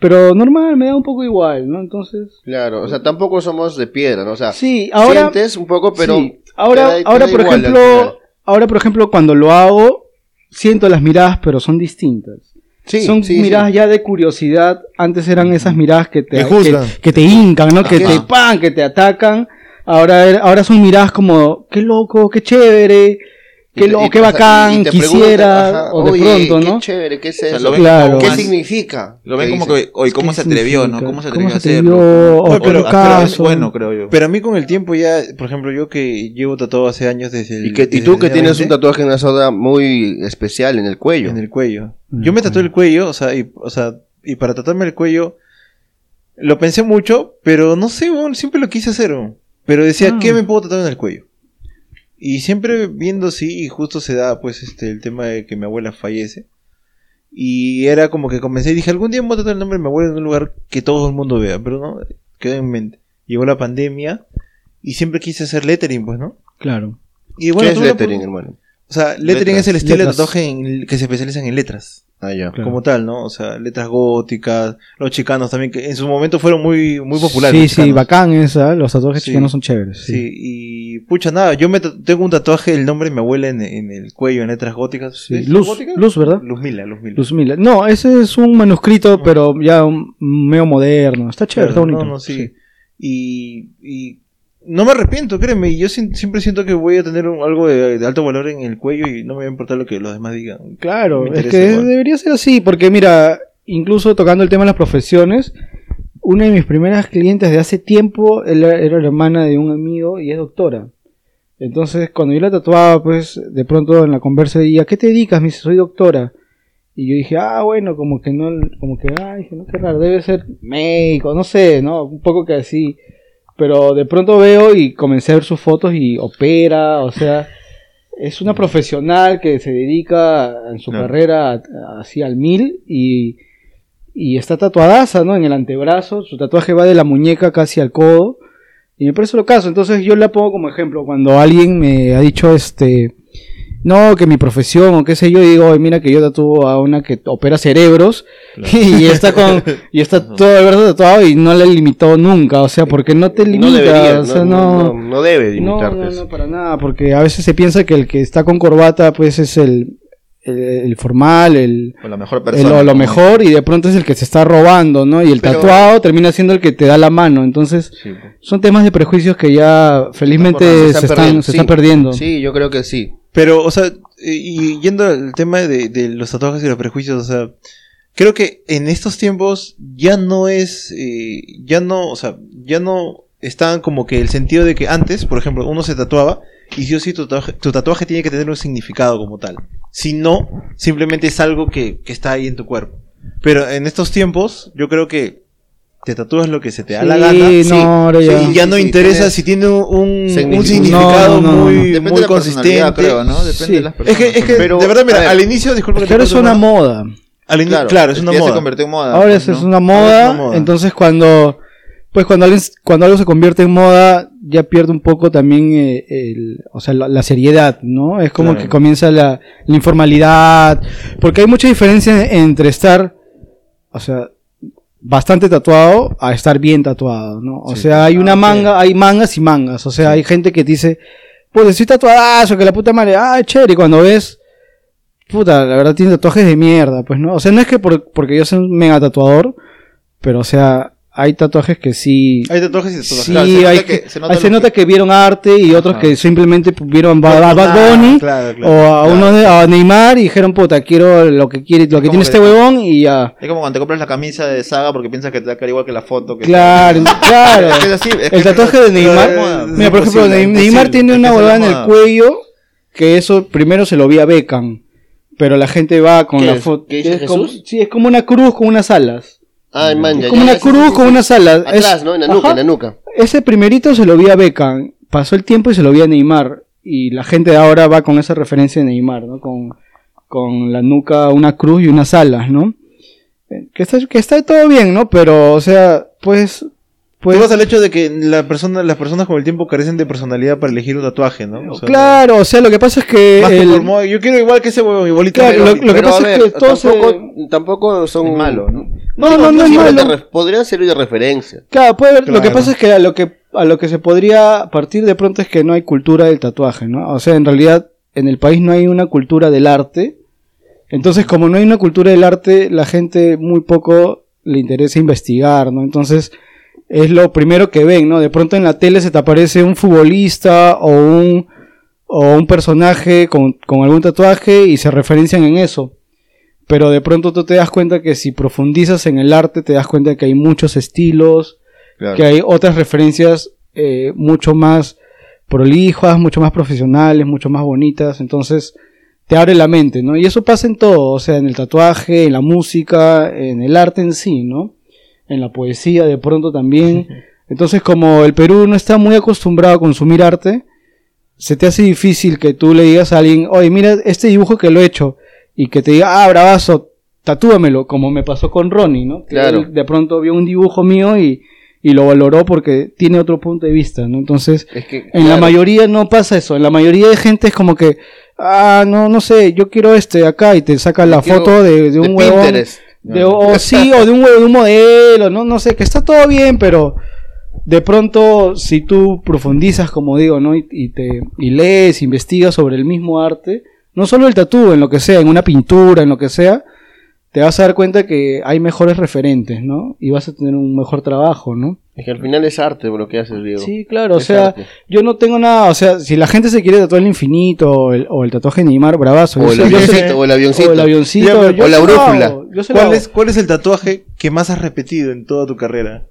Pero normal, me da un poco igual, ¿no? Entonces. Claro, o sea, tampoco somos de piedra, ¿no? O sea, Sí, ahora. sientes un poco, pero Sí, ahora, da- ahora por ejemplo, ahora por ejemplo cuando lo hago siento las miradas, pero son distintas. Sí, son sí, sí. miradas ya de curiosidad. Antes eran esas miradas que te Que que, que te hincan, ¿no? Que Ajá. te pan, que te atacan. Ahora ahora son miradas como qué loco, qué chévere, qué y- qué o sea, bacán, y te quisiera ajá, o de "Oye, pronto, Qué ¿no? chévere, ¿qué es sea, eso? lo ven Claro. como ¿Qué más- significa? Lo ven ¿Qué como que, oye, ¿cómo ¿Qué se atrevió, no? significa? ¿Cómo se ¿Cómo atrevió a se hacerlo? atrevió? Pero- pero- es caso. bueno, creo yo. Pero a mí con el tiempo ya, por ejemplo, yo que llevo tatuado hace años desde el... Y, que, y tú el que tienes 20, un tatuaje en una zona muy especial en el cuello. En el cuello. Yo me tatué el cuello, o sea, y, o sea, y para tatuarme el cuello, lo pensé mucho, pero no sé, weón, siempre lo quise hacer. Pero decía, Ah. ¿qué me puedo tatuar en el cuello? Y siempre viendo así, y justo se da, pues, este, el tema de que mi abuela fallece. Y era como que comencé y dije, algún día voy a tatuar el nombre de mi abuela en un lugar que todo el mundo vea, pero no, quedó en mente. Llegó la pandemia, y siempre quise hacer lettering, pues, ¿no? Claro. Y bueno, ¿Qué es la lettering, opor- hermano? O sea, lettering Letras. es el estilo Letras. de tatuaje en- que se especializan en letras Ah, ya. Claro. como tal, ¿no? O sea, letras góticas, los chicanos también, que en su momento fueron muy, muy populares. Sí, los sí, bacán esa. Los tatuajes Sí. chicanos son chéveres. Sí. Sí. y pucha, nada, yo me tengo un tatuaje del nombre de mi abuela en, en el cuello, en letras góticas. Sí, ¿Es Luz, gótica? Luz, ¿verdad? Luzmila, Luzmila. Luzmila. No, ese es un manuscrito, pero ya un- medio moderno. Está chévere, Claro, está bonito. No, no, sí. Y, y no me arrepiento, créeme, yo si- siempre siento que voy a tener un- algo de, de alto valor en el cuello y no me va a importar lo que los demás digan. Claro, es que igual. debería ser así, porque mira, incluso tocando el tema de las profesiones, una de mis primeras clientes de hace tiempo era, era la hermana de un amigo y es doctora. Entonces, cuando yo la tatuaba, pues, de pronto en la conversa, ¿y a qué te dedicas? Me dice, soy doctora. Y yo dije, ah, bueno, como que no, como que, ah, dije, no, qué raro, debe ser médico, no sé, ¿no? Un poco que así. Pero de pronto veo y comencé a ver sus fotos y opera, o sea, es una profesional que se dedica en su carrera así al mil y, y está tatuadaza, ¿no? En el antebrazo, su tatuaje va de la muñeca casi al codo. Y me parece lo caso, entonces yo la pongo como ejemplo. Cuando alguien me ha dicho, este, no, que mi profesión o qué sé yo, digo, "Oye, mira que yo tatúo a una que opera cerebros y está con, y está todo el brazo tatuado y no le limitó nunca, o sea, porque no te limita, no debería, o sea, no, no, no, no debe no, limitarte. no, no, para nada, porque a veces se piensa que el que está con corbata, pues es el, el, el formal, el, O la mejor el- persona. lo, lo mejor, y de pronto es el que se está robando, ¿no? Y el Pero- tatuado termina siendo el que te da la mano, entonces Sí, pues. son temas de prejuicios que ya felizmente Se se, están se sí. están perdiendo. Sí, yo creo que sí. Pero, o sea, y y yendo al tema de, de los tatuajes y los prejuicios, o sea, creo que en estos tiempos ya no es, eh, ya no, o sea, ya no están como que el sentido de que antes, por ejemplo, uno se tatuaba y sí o sí tu tatuaje, tu tatuaje tiene que tener un significado como tal. Si no, simplemente es algo que, que está ahí en tu cuerpo. Pero en estos tiempos, yo creo que te tatúas lo que se te da la Sí, gana. no, sí, ya. y ya no sí, interesa si tiene un, un significado. No, no, muy, no. Depende muy de la consistente. personalidad, creo, ¿no? Depende Sí. de las Es que, es que Pero, de verdad, a mira, ver. al inicio, disculpa que te Pero es una moda. Al Claro, claro, es una ya moda. se convirtió en moda. Ahora pues, Ahora moda, es una moda. entonces cuando pues cuando alguien, cuando algo se convierte en moda ya pierde un poco también eh, el, o sea, la, la seriedad, ¿no? Es como Claro. que comienza la, la informalidad, porque hay mucha diferencia entre estar, o sea, bastante tatuado a estar bien tatuado, ¿no? O Sí. sea, hay una manga, hay mangas y mangas, o sea, hay gente que dice, pues estoy tatuadazo, que la puta madre, ah, chévere, y cuando ves puta, la verdad tiene tatuajes de mierda, pues, ¿no? O sea, no es que por- porque yo soy un mega tatuador, pero, o sea, hay tatuajes que sí... Hay tatuajes y tatuajes. Sí, Claro, se nota hay que- que- se nota se que vieron arte y otros Ajá. que simplemente vieron a, a Bad Bunny claro, claro. o a uno de, a Neymar y dijeron, puta, quiero lo que quiere, lo que tiene este huevón y ya. Es como cuando te compras la camisa de saga porque piensas que te va a quedar igual que la foto. Que Claro, claro. Es así, es El tatuaje de Neymar, es mira, por ejemplo. Neymar tiene una huevada en el cuello que eso primero se lo vi a Beckham, pero la gente va con ¿Qué la foto. ¿Qué dice como- sí, es como una cruz con unas alas. Ay, man, ya, Es como ya, una cruz con sí. unas alas. Atrás, Es- ¿no? En la nuca, Ajá. en la nuca. Ese primerito se lo vi a Beckham, pasó el tiempo y se lo vi a Neymar. Y la gente de ahora va con esa referencia de Neymar, ¿no? Con, con la nuca, una cruz y unas alas, ¿no? Eh, Que está, que está todo bien, ¿no? Pero, o sea, pues... pues Tú vas al hecho de que la persona, las personas con el tiempo carecen de personalidad para elegir un tatuaje, ¿no? O sea, claro, o sea, lo que pasa es que... por yo quiero igual que ese huevo, igualito. Claro, pero- lo- lo que pasa es que todo se- tampoco, tampoco son... Es malo, ¿no? No, no, no malo. ref- Podrían servir de referencia. Claro, puede haber- lo que pasa es que a lo que a lo que se podría partir de pronto es que no hay cultura del tatuaje, ¿no? O sea, en realidad en el país no hay una cultura del arte. Entonces, como no hay una cultura del arte, la gente muy poco le interesa investigar, ¿no? Entonces, es lo primero que ven, ¿no? De pronto en la tele se te aparece un futbolista o un o un personaje con, con algún tatuaje y se referencian en eso. Pero de pronto tú te das cuenta que si profundizas en el arte, te das cuenta que hay muchos estilos, Claro. que hay otras referencias eh, mucho más prolijas, mucho más profesionales, mucho más bonitas, entonces te abre la mente, ¿no? Y eso pasa en todo, o sea, en el tatuaje, en la música, en el arte en sí, ¿no? En la poesía de pronto también. Entonces, como el Perú no está muy acostumbrado a consumir arte, se te hace difícil que tú le digas a alguien, oye, mira este dibujo que lo he hecho, y que te diga, ah, bravazo, tatúamelo, como me pasó con Ronnie, ¿no? Que Claro. él de pronto vio un dibujo mío y, y lo valoró porque tiene otro punto de vista, ¿no? Entonces, Es que, en la mayoría no pasa eso, en la mayoría de gente es como que, ah, no, no sé, yo quiero este acá y te saca la quiero foto de, de un de huevón. Pinterest. De, o sí, o de un, de un modelo, no, no sé, que está todo bien, pero de pronto si tú profundizas, como digo, ¿no? Y, y te y lees, investigas sobre el mismo arte, no solo el tatú, en lo que sea, en una pintura, en lo que sea, te vas a dar cuenta que hay mejores referentes, ¿no? Y vas a tener un mejor trabajo, ¿no? Es que al final es arte lo que haces, Diego. Sí, claro, o sea, arte. yo no tengo nada, o sea, si la gente se quiere tatuar el infinito o el, o el tatuaje de Neymar, bravazo. O el sé- avioncito, o el avioncito. o el avioncito, Ya, o la brújula. ¿Cuál es, ¿Cuál es el tatuaje que más has repetido en toda tu carrera?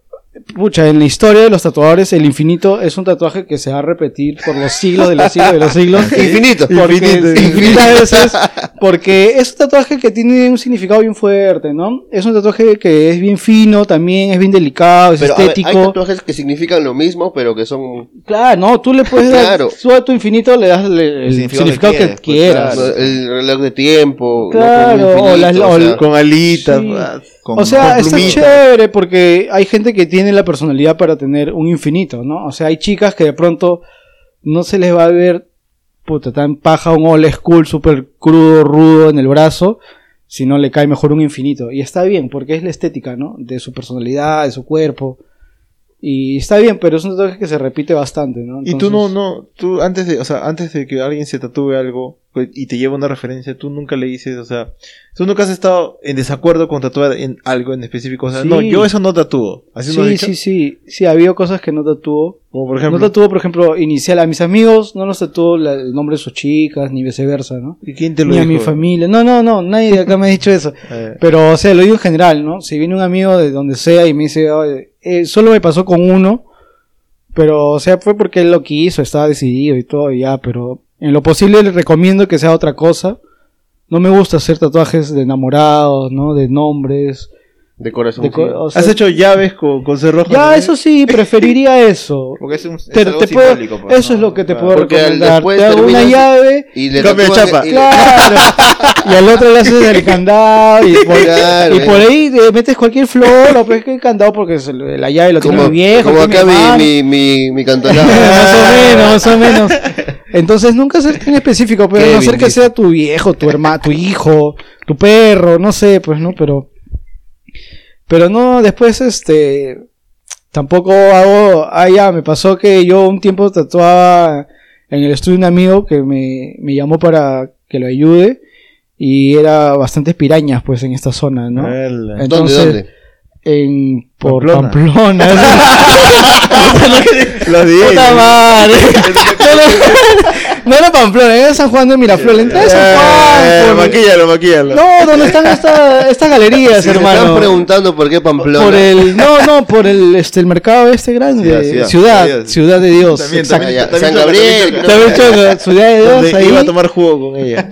Pucha, en la historia de los tatuadores, el infinito es un tatuaje que se va a repetir por los siglos de los siglos de los siglos. Infinito. Porque, Infinito, infinitas veces. Porque es un tatuaje que tiene un significado bien fuerte, ¿no? Es un tatuaje que es bien fino, también es bien delicado, es Pero a ver, estético. hay tatuajes que significan lo mismo, pero que son Claro, no, tú le puedes Claro. dar, tú a tu infinito le das le- el, significado significado, que pues, quieras. ¿no? el reloj de tiempo, ¿no? Claro, Con o las- infinito, o o sea, el- Con alitas, Sí. Con- o sea, con está chévere porque hay gente que tiene la personalidad para tener un infinito, ¿no? O sea, hay chicas que de pronto no se les va a ver, puta, tan paja un old school súper crudo, rudo en el brazo, si no le cae mejor un infinito. Y está bien, porque es la estética, ¿no? De su personalidad, de su cuerpo. Y está bien, pero es un tatuaje que se repite bastante, ¿no? Y tú no, no, tú antes de, o sea, antes de que alguien se tatúe algo y te lleva una referencia, tú nunca le dices, o sea, tú nunca has estado en desacuerdo con tatuar en algo en específico, o sea, Sí. no, yo eso no tatúo. Así Sí, dicho? sí, sí. Sí, ha habido cosas que no tatúo. Como por ejemplo, No tatuó, por ejemplo, inicial. A mis amigos no los tatuó la- el nombre de sus chicas, ni viceversa, ¿no? ¿y quién te lo Ni a mi familia. No, no, no, nadie de acá me ha dicho eso. Eh, Pero, o sea, lo digo en general, ¿no? Si viene un amigo de donde sea y me dice, "Oye, eh, solo me pasó con uno, pero, o sea, fue porque él lo quiso, estaba decidido y todo, y ya, pero en lo posible le recomiendo que sea otra cosa. No me gusta hacer tatuajes de enamorados, ¿no? De nombres. De corazón. de co- o sea, ¿Has hecho llaves con, con cerrojo? Ya, también? eso sí, preferiría eso. Porque es, un, es Te- algo te puedo- pues, eso ¿no? es lo que te Claro. puedo Porque al- recomendar. Te hago una llave Y le Cambio chapa. y le- Claro. y al otro le haces el candado. Y por, Claro, y por eh. ahí le metes cualquier flor o pues que el candado porque la llave lo tiene Como, muy viejo. como tiene acá mi, mi, mi, mi cantonado. más o menos, más o menos. Entonces nunca ser tan específico, pero a no Kevin ser que sea tu viejo, tu hermano, tu hijo, tu perro, no sé, pues no, pero. Pero no, después este. Tampoco hago. Ah, ya, me pasó que yo un tiempo tatuaba en el estudio de un amigo que me, me llamó para que lo ayude. y era bastantes pirañas pues en esta zona, ¿no? ¿Dónde, Entonces, dónde? en por Pamplona. Pamplona. Lo dije. Puta madre. no era Pamplona, era San Juan de Miraflores. Entra de San Juan. Eh, por- maquíllalo, maquíllalo. No, donde están esta- estas galerías, se hermano. están preguntando por qué Pamplona. Por el, no, no, por el, este, el mercado este grande. Ciudad, Ciudad, ciudad. ciudad, Ciudad. de Dios. También, exacto. también, Ya, también San Gabriel, también También choca, Ciudad de Dios, Donde ahí. iba a tomar jugo con ella.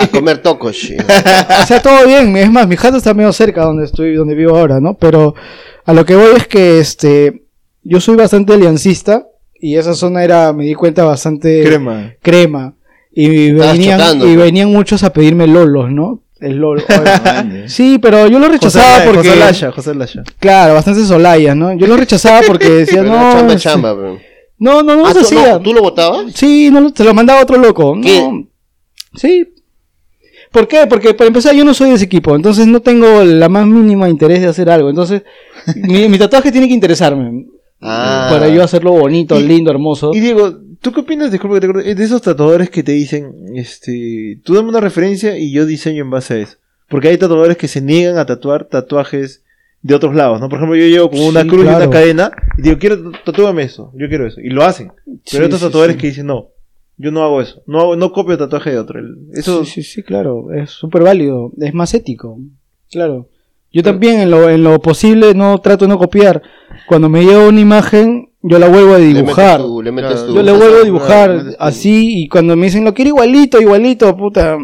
a comer tocos. sí. O sea, todo bien. Es más, mi jato está medio cerca donde estoy, donde vivo ahora, ¿no? Pero a lo que voy es que, este, yo soy bastante aliancista y esa zona era, me di cuenta, bastante Crema. crema. Y Estabas venían, chocando, y venían muchos a pedirme lolos, ¿no? El lolo. Sí, pero yo lo rechazaba José, porque... José Lasha, José Lasha. Claro, bastante solayas, ¿no? Yo lo rechazaba porque decía, Pero no... chamba, este, chamba, bro. No, no, no, Ah, se ¿tú, hacía. no, ¿Tú lo votabas? Sí, no, lo- se lo mandaba otro loco. No. ¿Qué? Sí. ¿Por qué? Porque para empezar yo no soy de ese equipo, entonces no tengo la más mínima interés de hacer algo. Entonces, mi, mi tatuaje tiene que interesarme. Ah. Para yo hacerlo bonito, Y- lindo, hermoso. Y Diego, ¿tú qué opinas, disculpa que te de esos tatuadores que te dicen, este, tú dame una referencia y yo diseño en base a eso? Porque hay tatuadores que se niegan a tatuar tatuajes de otros lados, ¿no? Por ejemplo, yo llego con una Sí, cruz y una cadena y digo, quiero tatúame eso, yo quiero eso. Y lo hacen. Pero Sí, hay otros sí, tatuadores que dicen, no, yo no hago eso. No, hago- no copio tatuaje de otro. Eso, Sí, sí, sí, claro. Es súper válido. Es más ético. Claro. Yo también en lo, en lo posible no trato de no copiar. Cuando me llevo una imagen, yo la vuelvo a Le metes dibujar. le metes Claro, tu- Yo le vuelvo a dibujar así y cuando me dicen lo quiero igualito, igualito, puta.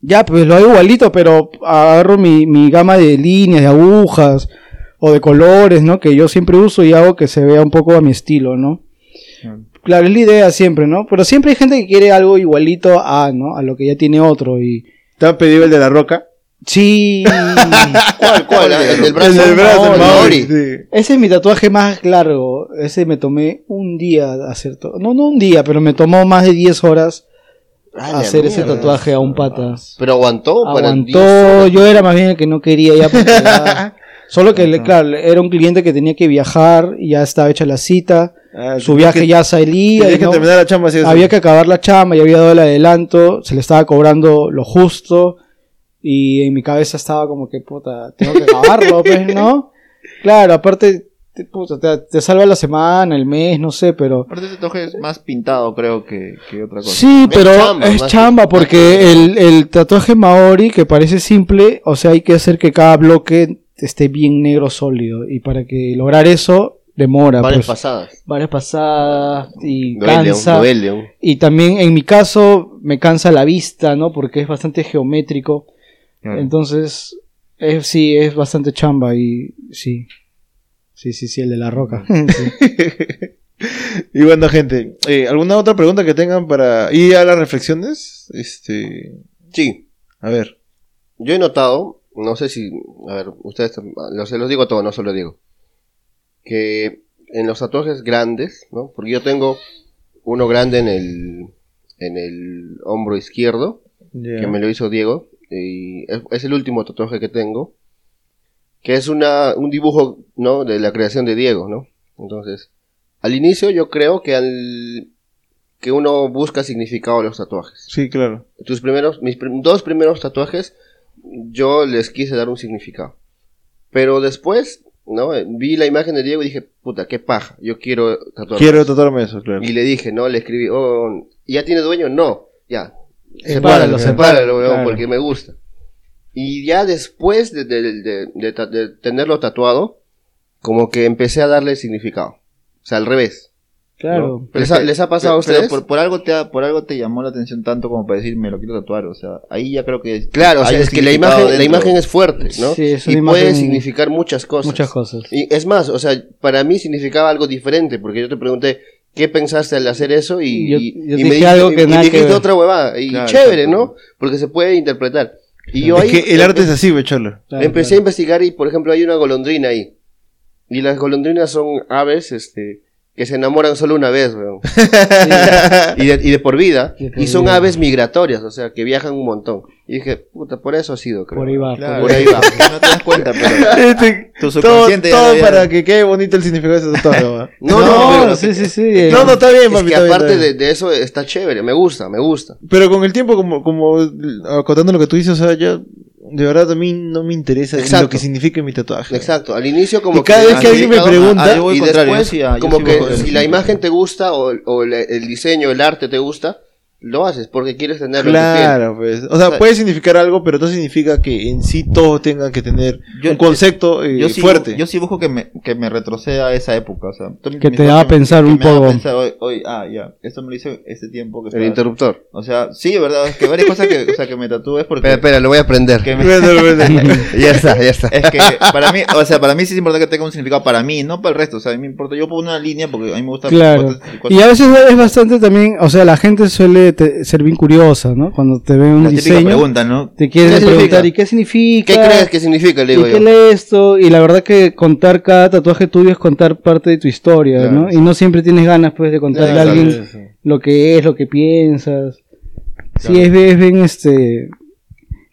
Ya, pues lo hago igualito, pero agarro mi, mi gama de líneas, de agujas o de colores, ¿no? Que yo siempre uso y hago que se vea un poco a mi estilo, ¿no? Claro, es la idea siempre, ¿no? Pero siempre hay gente que quiere algo igualito a, ¿no? A lo que ya tiene otro y... ¿Te han pedido el de la roca? Sí. ¿Cuál, cuál? El del brazo. el del brazo, Maori. Maori. Maori. Sí. Ese es mi tatuaje más largo. Ese me tomé un día hacer todo. No, no un día, pero me tomó más de 10 horas Ah, hacer ese tatuaje a un pata. Pero aguantó para Aguantó, 10 horas. yo era más bien el que no quería ya porque ya- Solo que, claro, era un cliente que tenía que viajar y ya estaba hecha la cita. Ah, Su viaje que- ya salía. y que no- terminar la chamba había que acabar la chamba, ya había dado el adelanto, se le estaba cobrando lo justo. Y en mi cabeza estaba como que, puta, tengo que acabarlo, pues, ¿no? Claro, aparte, te, puta, te, te salva la semana, el mes, no sé, pero... Aparte ese tatuaje es más pintado, creo, que, que otra cosa. Sí, Es pero chamba, es chamba que- porque que- el, el tatuaje maori que parece simple, o sea, hay que hacer que cada bloque esté bien negro sólido y para que lograr eso demora, Varias pues, pasadas. varias pasadas y Duele, cansa. duele. Y también en mi caso me cansa la vista, ¿no? Porque es bastante geométrico. Entonces, es, sí, es bastante chamba y sí. Sí, sí, sí, el de la roca. Sí. Y bueno, gente, eh, ¿alguna otra pregunta que tengan para ir a las reflexiones? Este, Sí, a ver. yo he notado, no sé si, a ver, ustedes, se los digo todo, no solo digo, que en los tatuajes grandes, ¿no? Porque yo tengo uno grande en el, en el hombro izquierdo, que me lo hizo Diego, y es, es el último tatuaje que tengo, que es una, un dibujo, ¿no? De la creación de Diego, ¿no? Entonces, al inicio yo creo que al, que uno busca significado a los tatuajes. Sí, claro. Tus primeros, mis prim- dos primeros tatuajes, yo les quise dar un significado. Pero después, ¿no? Vi la imagen de Diego y dije, puta, qué paja, yo quiero tatuar. Quiero tatuarme eso, claro. Y le dije, ¿no? Le escribí, oh, ¿ya tiene dueño? No, ya. Sepáralo, Sepáralo, weón, claro. porque me gusta. Y ya después de, de tenerlo tatuado, como que empecé a darle significado. O sea, al revés. Claro. ¿Les ha, les ha pasado a ustedes? por, por algo te ha- por algo te llamó la atención tanto como para decir me lo quiero tatuar. O sea, ahí ya creo que. Claro, o sea, es que la imagen, la imagen es fuerte, ¿no? Sí, es y una puede imagen- significar muchas cosas. Muchas cosas. Y es más, o sea, para mí significaba algo diferente, porque yo te pregunté, ¿qué pensaste al hacer eso? Y, Y yo- y- yo y te me dije dijiste- algo que y me nada que dijiste ver. otra huevada. Y Claro, chévere. ¿no? Porque se puede interpretar. Y yo es ahí que el arte es así, becholo. Claro, empecé a investigar y, por ejemplo, hay una golondrina ahí. Y las golondrinas son aves, este, que se enamoran solo una vez, weón. y, de, y de por vida. Y son vida. aves migratorias, o sea, que viajan un montón. Y dije, puta, por eso ha sido, creo. Por ahí va. Claro, Por ahí va. No te das cuenta, pero Este, tu todo subconsciente ya todo había- para que quede bonito el significado de tatuaje, ¿va? No, no, pero, sí, sí, sí. No, no, está bien, es papi, que está bien, aparte está de, bien. de eso está chévere, me gusta, me gusta. Pero con el tiempo, como, como acotando lo que tú dices, o sea, ya de verdad a mí no me interesa Exacto. lo que significa mi tatuaje. Exacto, al inicio como Y cada que vez que alguien me pregunta- Ah, y después ah, como que si la imagen te gusta o, o el, el diseño, el arte te gusta, lo haces porque quieres tenerlo en tu piel. Claro, pues. O sea, O sea, puede significar algo, pero no significa que en sí todos tengan que tener Yo- un concepto eh, yo sí, fuerte. Yo sí busco que me, que me retroceda a esa época. O sea, Que te haga pensar que un me poco. pensar hoy, hoy, ah, ya, esto me lo hice este tiempo que El estaba- interruptor. O sea, sí, verdad, es que varias cosas que, o sea, que me tatúe es porque... Espera, espera, lo voy a aprender. que me- ya está, ya está. es que para mí, o sea, para mí sí es importante que tenga un significado para mí, no para el resto. O sea, a mí me importa, yo pongo una línea porque a mí me gusta... Claro. cuántas- cuántas- Y a veces es bastante también, o sea, la gente suele te- ser bien curiosa, ¿no? Cuando te ve un la diseño, pregunta, ¿no? te quieren ¿Qué preguntar? ¿y qué significa? ¿Qué crees que significa? Le ¿Y digo qué yo. lee esto? Y la verdad que contar cada tatuaje tuyo es contar parte de tu historia, Claro, ¿no? Y no siempre tienes ganas, pues, de contarle a Claro, alguien lo que es, lo que piensas. Sí, es, bien- es bien, este,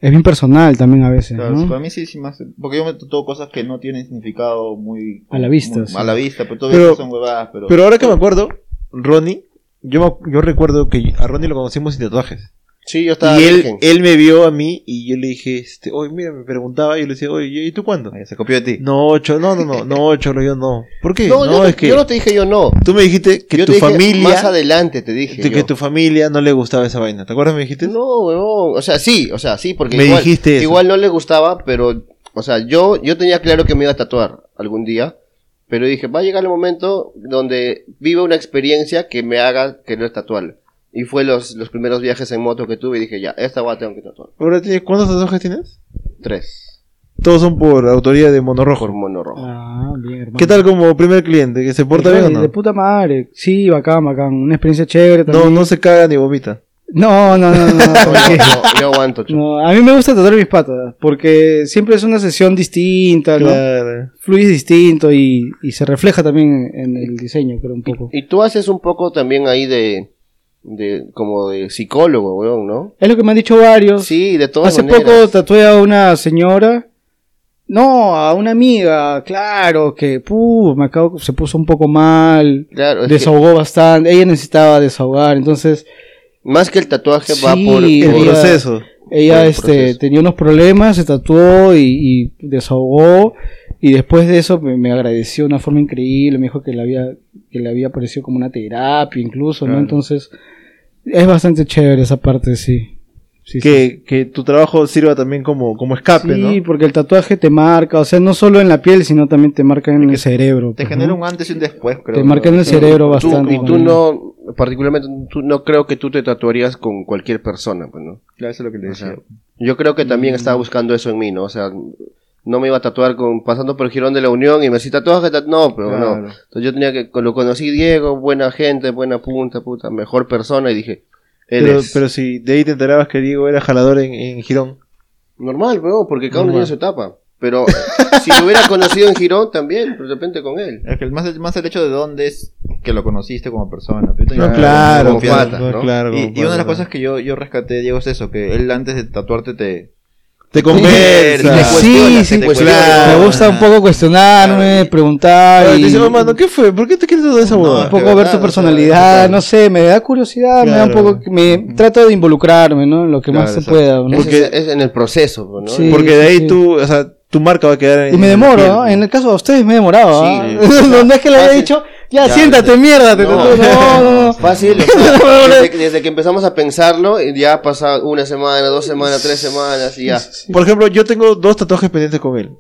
es bien personal también a veces, Claro, ¿no? Para mí sí, sí más. Porque yo me tatúo cosas que no tienen significado muy. A la vista, muy- sí. A la vista, pero todo Pero- eso son huevadas. Pero, Pero ahora que me acuerdo, Ronnie, yo, me- yo recuerdo que a Ronnie lo conocimos sin tatuajes. Sí, yo estaba y él, él me vio a mí y yo le dije, este, oye, mira, me preguntaba y yo le decía, oye, ¿y tú cuándo? Ay, se copió de ti. No, cho, no, no, no, no, cholo, yo no. ¿Por qué? No, No, yo, es que yo no te dije yo no. tú me dijiste que yo tu te dije familia, Más adelante te dije. que, yo. que tu familia no le gustaba esa vaina. ¿Te acuerdas me dijiste? No, huevón. O sea, sí, o sea, sí, porque Me igual, dijiste eso. igual no le gustaba, pero, o sea, yo, yo tenía claro que me iba a tatuar algún día, pero dije, va a llegar el momento donde viva una experiencia que me haga querer tatuar. Y fue los, los primeros viajes en moto que tuve y dije, ya, esta va tengo que tatuar. Ahora tienes, ¿cuántos tatuajes tienes? Tres. Todos son por autoría de Mono Rojo. Por mono rojo. Ah, bien, hermano. ¿Qué tal como primer cliente? ¿Que se porta bien o De no? puta madre. Sí, bacán, bacán. Una experiencia chévere No, también. no se caga ni vomita. No, no, no, no. No, porque- no, yo aguanto, no, a mí me gusta tatuar mis patas, porque siempre es una sesión distinta, ¿no? Claro. Fluye distinto y, y se refleja también en el diseño, pero un poco. Y tú haces un poco también ahí de, de como de psicólogo, weón, ¿no? Es lo que me han dicho varios. Sí, de todas Hace maneras. poco tatué a una señora. No, a una amiga, claro, que puh, me acabo, se puso un poco mal, Claro, que desahogó bastante, ella necesitaba desahogar, entonces más que el tatuaje Sí, va por, El ella- proceso. ella el este, proceso. tenía unos problemas, se tatuó y, y desahogó y después de eso me, me agradeció de una forma increíble, me dijo que le había, que le había parecido como una terapia incluso, ¿no? Entonces es bastante chévere esa parte, sí. Sí, sí. Que, que tu trabajo sirva también como, como escape, Sí, ¿no? porque el tatuaje te marca, o sea, no solo en la piel, sino también te marca en que el cerebro. Te pues, genera ¿no? un antes y un después, creo. Te marca en el Sí, cerebro tú- bastante. Y tú no, particularmente, tú no creo que tú te tatuarías con cualquier persona, pues, ¿no? Claro, eso es lo que le O decía. sea, yo creo que Mm. también estaba buscando eso en mí, ¿no? O sea, no me iba a tatuar con, pasando por el Girón de la Unión y me decía tatuaje, tat- no, pero Claro. no. Entonces yo tenía que, lo conocí Diego, buena gente, buena punta, puta, mejor persona y dije, él Pero, es pero si de ahí te enterabas que Diego era jalador en, en Girón. normal, weón, porque cada uno tiene su etapa. Pero si lo hubiera conocido en Girón también, de repente con él. Es que el más, más el hecho de dónde es que lo conociste como persona. Pero Claro, No, claro, claro, pata, no, ¿no? claro, Y, y una de las cosas que yo, yo rescaté de Diego es eso, que él antes de tatuarte te... Te Te conversa. Sí, sí, te pues cuestiona. me gusta un poco cuestionarme, preguntar Ah, y Te dice, mamá, ¿no? ¿qué fue? ¿Por qué te quieres toda esa No, boda? un poco de ver tu personalidad, claro. no sé, me da curiosidad, me da un Claro. poco, me trato de involucrarme, ¿no? En lo que más Claro, se exacto. pueda, ¿no? Porque- es, es en el proceso, ¿no? Sí. Porque de ahí sí. tú, o sea, tu marca va a quedar en Y me en demoro, piel. ¿no? En el caso de ustedes me he demorado, Sí, ¿ah? sí. no, no es que le haya Fácil. dicho, ya, Ya, siéntate, mierda, te No. no, no, no. Fácil, o sea, desde, desde que empezamos a pensarlo, y ya ha pasado una semana, dos semanas, tres semanas y ya. Por ejemplo, yo tengo dos tatuajes pendientes con él.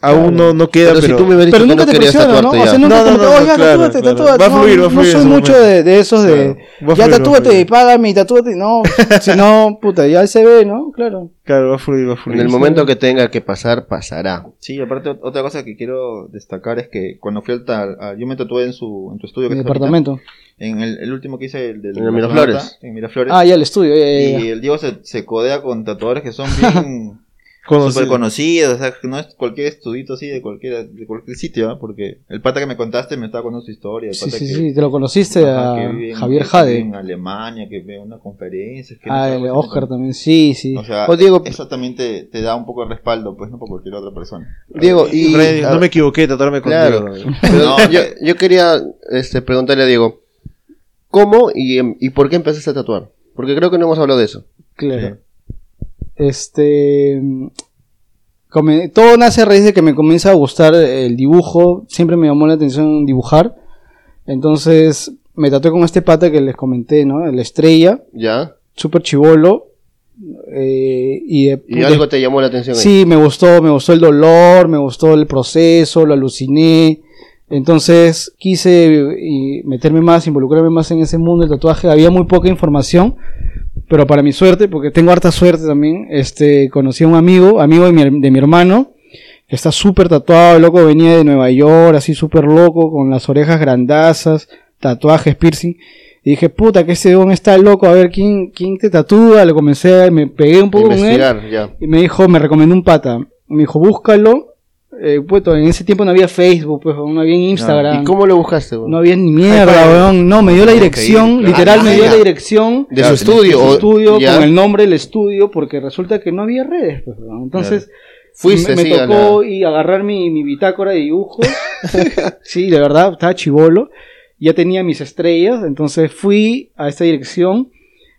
Aún no, no queda, Pero, pero... si tú me Pero que nunca no te presiona, ¿no? O sea, nunca No, como no, no, claro, tatúate, claro. tatúate. Va a No, fluir, va a no fluir soy ese mucho de, de esos de, Claro, ya fluir, tatúate, págame y tatúate. No, si no, puta, ya se ve, ¿no? Claro. Claro, va a fluir, va a fluir. En el momento que tenga que pasar, pasará. Sí, aparte ot- otra cosa que quiero destacar es que cuando fui al... tal- a- yo me tatué en, su, en tu estudio. Mi que ahorita, departamento. En el, el último que hice, el del... En el Miraflores. En Miraflores. Ah, ya el estudio, ya, ya, ya. Y el Diego se, se codea con tatuadores que son bien... Conocido. súper conocidos, o sea, no es cualquier estudito así de cualquier, de cualquier sitio, ¿ah? porque el pata que me contaste me estaba contando su historia. El Sí, pata sí, que, sí, te lo conociste ajá, a en- Javier que Jade. En Alemania, que ve una conferencia. Que Ah, el Oscar también, sí, sí. O sea, O Diego- eso también te, te da un poco de respaldo, pues, no por cualquier otra persona. Diego, y... No me equivoqué de tratarme Claro. contigo. Pero No, yo, yo quería este, preguntarle a Diego, ¿cómo y, em- y por qué empezaste a tatuar? Porque creo que no hemos hablado de eso. Claro. Este. come- todo nace a raíz de que me comienza a gustar el dibujo. Siempre me llamó la atención dibujar. Entonces me tatué con este pata que les comenté, ¿no? La estrella, ¿Ya? súper chivolo. eh, y de- ¿Y algo te llamó la atención ahí? Sí, me gustó, me gustó el dolor, me gustó el proceso, lo aluciné. Entonces quise y meterme más, involucrarme más en ese mundo del tatuaje. Había muy poca información, pero para mi suerte, porque tengo harta suerte también, este, conocí a un amigo, amigo de mi, de mi hermano, que está súper tatuado, el loco venía de Nueva York, así súper loco, con las orejas grandazas, tatuajes, piercing. Y dije, puta, que este don está loco, a ver quién, quién te tatúa. Le comencé, me pegué un poco con él. Ya. Y me dijo, me recomendó un pata. Me dijo, búscalo. Eh, puesto, en ese tiempo no había Facebook, pues, no había Instagram. ¿Y cómo lo buscaste? güey? No había ni mierda, weón. No, me dio la dirección, ir, literal, me dio Ah, la ya. dirección de su estudio. de su o- estudio ya. con el nombre del estudio, porque resulta que no había redes, pues, weón. Entonces, Fuiste, me, sí, tocó la- y agarrar mi, mi bitácora de dibujos. sí, de verdad, estaba chivolo. Ya tenía mis estrellas, entonces fui a esta dirección,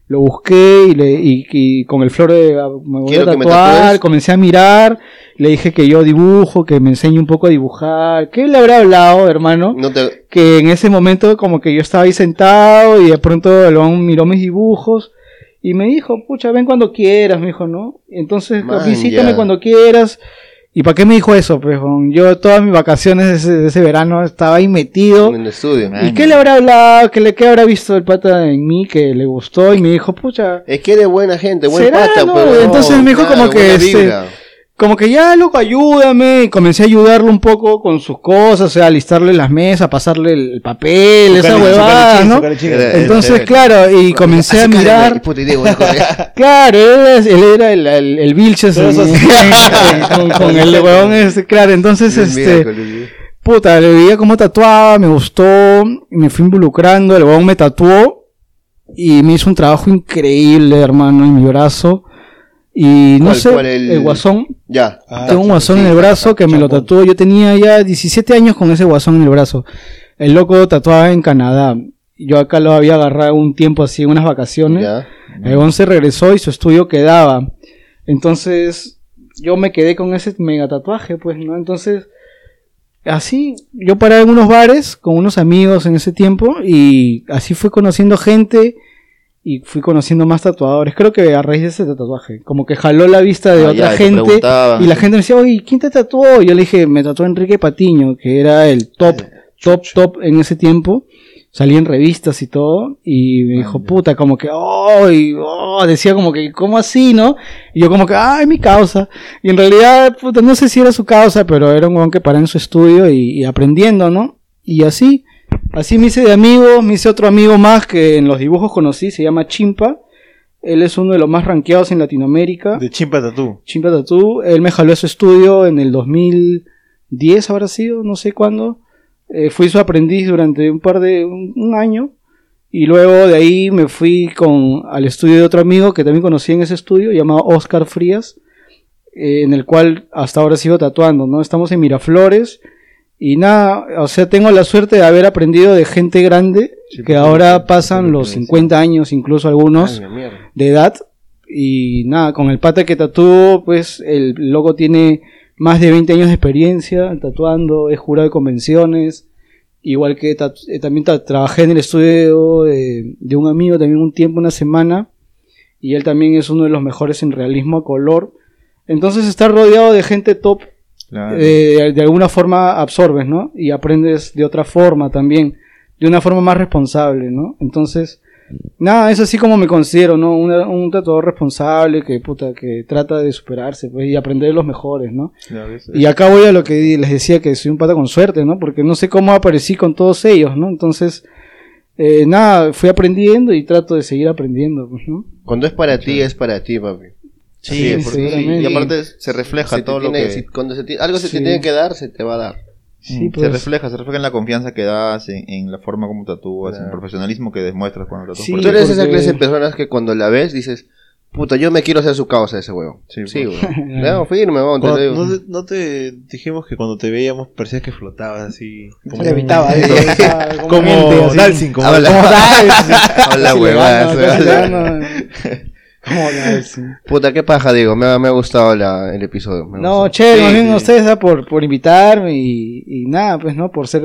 lo busqué y, le, y, y con el flor de, me voy a tatuar, comencé a mirar, le dije que yo dibujo, que me enseñe un poco a dibujar. ¿Qué le habrá hablado, hermano? No te... que en ese momento como que yo estaba ahí sentado y de pronto el miró mis dibujos y me dijo, pucha, ven cuando quieras, me dijo, ¿no? Entonces, Man, visítame ya. cuando quieras. ¿Y para qué me dijo eso? Pues yo todas mis vacaciones de ese, de ese verano estaba ahí metido. En el estudio. ¿Y qué le habrá hablado? ¿Qué, le, ¿Qué habrá visto el pata en mí que le gustó? Y me dijo, pucha, Es que eres buena gente, buen ¿Será, pata, no? Entonces me dijo como que este. Como que ya, loco, ayúdame. Y comencé a ayudarlo un poco con sus cosas, o sea, alistarle las mesas, pasarle el papel, esa huevada, ¿no? Entonces, claro, y comencé a mirar. Claro, él, era el, el, el Vilches con, el huevón este, claro, entonces este puta, le veía cómo tatuaba, me gustó, me fui involucrando, el huevón me tatuó y me hizo un trabajo increíble, hermano, en mi brazo. Y no ¿Cuál, sé, cuál, el... el- guasón, Ya. Ah, tengo un guasón sí, en el brazo que me lo tatuó, yo tenía ya 17 años con ese guasón en el brazo. El loco tatuaba en Canadá. Yo acá lo había agarrado un tiempo así, unas vacaciones. Ya. El huevón se regresó y su estudio quedaba. Entonces, yo me quedé con ese mega tatuaje, pues, ¿no? Entonces, así, yo paraba en unos bares con unos amigos en ese tiempo y así fui conociendo gente y fui conociendo más tatuadores. Creo que a raíz de ese tatuaje, como que jaló la vista de Ah, otra ya, gente y la gente me decía, oye, ¿quién te tatuó? Yo le dije, me tatuó Enrique Patiño, que era el top, top, top en ese tiempo. Salí en revistas y todo, y me dijo, puta, como que, oh, y, oh, decía como que, ¿cómo así, no? Y yo como que, ah, es mi causa. Y en realidad, puta, no sé si era su causa, pero era un weón que paraba en su estudio y, y aprendiendo, ¿no? Y así, así me hice de amigo, me hice otro amigo más que en los dibujos conocí, se llama Chimpa. Él es uno de los más rankeados en Latinoamérica. De Chimpa Tatú. Chimpa Tattoo. Él me jaló a su estudio en el 2010, habrá sido, no sé cuándo. Eh, fui su aprendiz durante un par de, un, un año. Y luego de ahí me fui con, al estudio de otro amigo que también conocí en ese estudio, llamado Oscar Frías, eh, en el cual hasta ahora sigo tatuando, ¿no? Estamos en Miraflores. Y nada, o sea, tengo la suerte de haber aprendido de gente grande, Sí, que ahora pasan los me 50 años, incluso algunos Ay, de edad. Y nada, con el pata que tatuó, pues el loco tiene más de 20 años de experiencia tatuando, es jurado de convenciones. Igual que eh, también ta- trabajé en el estudio de, de un amigo también un tiempo, una semana. Y él también es uno de los mejores en realismo a color. Entonces estar rodeado de gente top Claro. eh, de alguna forma absorbes, ¿no? Y aprendes de otra forma también, de una forma más responsable, ¿no? Entonces, nada, es así como me considero, ¿no? Una- un tatuador responsable que, puta, que trata de superarse, pues, y aprender de los mejores, ¿no? Y acá voy a lo que les decía, que soy un pata con suerte, ¿no? Porque no sé cómo aparecí con todos ellos, ¿no? Entonces, eh, nada, fui aprendiendo y trato de seguir aprendiendo, pues, ¿no? Cuando es para ti, es para ti, papi. Sí, Sí, porque-. Y aparte se refleja Se todo lo que... si- cuando se algo se Sí. te tiene que dar, se te va a dar. Sí, Mm, pues. Se refleja, se refleja en la confianza que das, en, en la forma como tatúas, en el profesionalismo que demuestras cuando tatúas. Sí, Tú eres esa clase de personas que cuando la ves dices, puta, yo me quiero hacer su causa ese huevo. Sí, Sí, pues. huevón. No, firme, huevón, te digo. no, te, no te dijimos que cuando te veíamos parecías que flotabas así. Se levitaba, como, Como. Dalsin, como Como Dalsin. Habla Casi Dalsin. Puta, qué paja, digo. Me ha, me ha gustado la- el episodio. me No, che, Sí, más bien sí. a ustedes ¿ah? por, por invitarme y, y nada, pues no, por ser,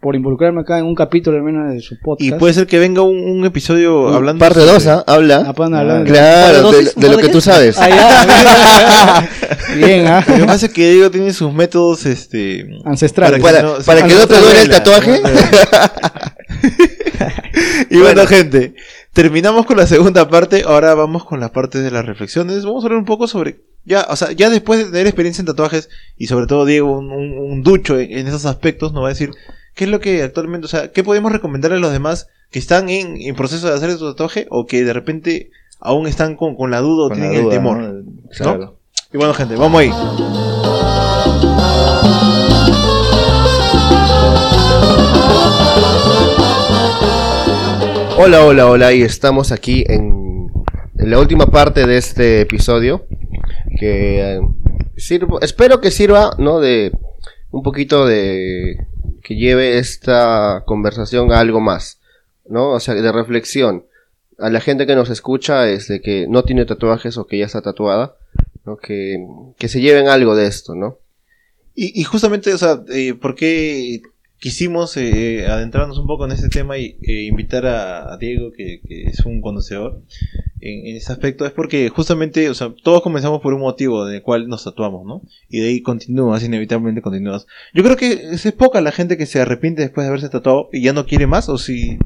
por involucrarme acá en un capítulo al menos de su podcast. Y puede ser que venga un, un episodio hablando. Parte sobre- 2, ¿ah? Habla. Ah, hablar de- Claro, ¿Parte de, de lo que tú sabes. Ah, ya. Bien, ¿ah? Lo que pasa es que Diego tiene sus métodos este Ancestrales. Para, no- para sí, que no te duele el tatuaje. Y bueno, gente, terminamos con la segunda parte. Ahora vamos con la parte de las reflexiones. Vamos a hablar un poco sobre. Ya, o sea, ya después de tener experiencia en tatuajes, y sobre todo Diego, un, un- un ducho en, en esos aspectos, nos va a decir qué es lo que actualmente, o sea, qué podemos recomendarle a los demás que están en, en proceso de hacer su tatuaje o que de repente aún están con, con la duda o Con tienen el temor. ¿no? Claro. Y bueno, gente, vamos ahí. Hola, hola, hola, y estamos aquí en, la última parte de este episodio. Que eh, sirvo- espero que sirva, ¿no? De un poquito de. que lleve esta conversación a algo más, ¿no? O sea, de reflexión. A la gente que nos escucha, es de que no tiene tatuajes o que ya está tatuada, ¿no? Que, que se lleven algo de esto, ¿no? Y, y justamente, o sea, eh, ¿por qué quisimos eh, adentrarnos un poco en este tema y eh, invitar a, a Diego, que, que es un conocedor en, en ese aspecto? Es porque justamente, o sea, todos comenzamos por un motivo del cual nos tatuamos, ¿no? Y de ahí continúas, inevitablemente continúas. Yo creo que es, es poca la gente que se arrepiente después de haberse tatuado y ya no quiere más, o si...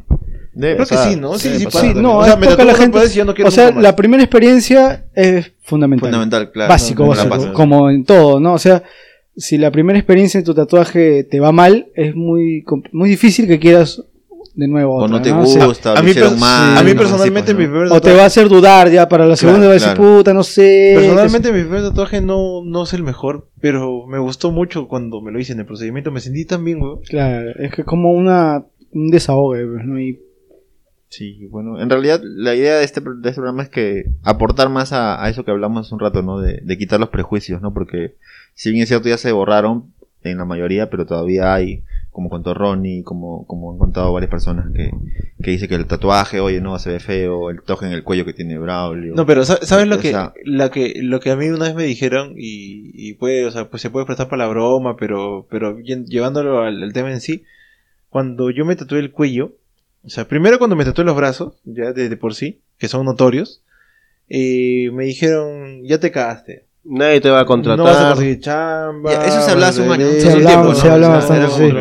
Debe creo pasar, que sí, ¿no? Sí, sí, pasar Sí, no, o sea, es me poca la gente. y ya no quiero o sea, la primera experiencia es fundamental. Fundamental, claro. básico, No, no básico, como en todo, ¿no? O sea, si la primera experiencia en tu tatuaje te va mal, es muy, muy difícil que quieras de nuevo O otra, no te sea, gusta, o a lo mí, mal, a mí personalmente pues, mi ¿no? primer o te tatuaje- va a hacer dudar ya para la segunda, va a decir, claro. puta, no sé. Personalmente mi primer tatuaje no, no es el mejor, pero me gustó mucho cuando me lo hice en el procedimiento, me sentí tan bien, weón. Claro, es que como una, un desahogue, pues, ¿no? Y Sí, bueno, en realidad la idea de este, de este programa es que aportar más a, a eso que hablamos hace un rato, ¿no? De, de quitar los prejuicios, ¿no? Porque si bien es cierto ya se borraron en la mayoría, pero todavía hay, como contó Ronnie, como, como han contado varias personas que, que dice que el tatuaje, oye, no, se ve feo, el tatuaje en el cuello que tiene Braulio. No, pero sa- ¿sabes lo que, lo que, lo que a mí una vez me dijeron y, y puede, o sea, pues se puede prestar para la broma, pero, pero lle- llevándolo al, al tema en sí, cuando yo me tatué el cuello, o sea, primero cuando me tatué los brazos, ya de, de por sí, que son notorios, eh, me dijeron, ya te cagaste. Nadie te va a contratar. No vas a conseguir chamba. Ya, eso se hablaba hace un año. Se hace un hablaba- tiempo, se hablaba O sea, bastante, sí.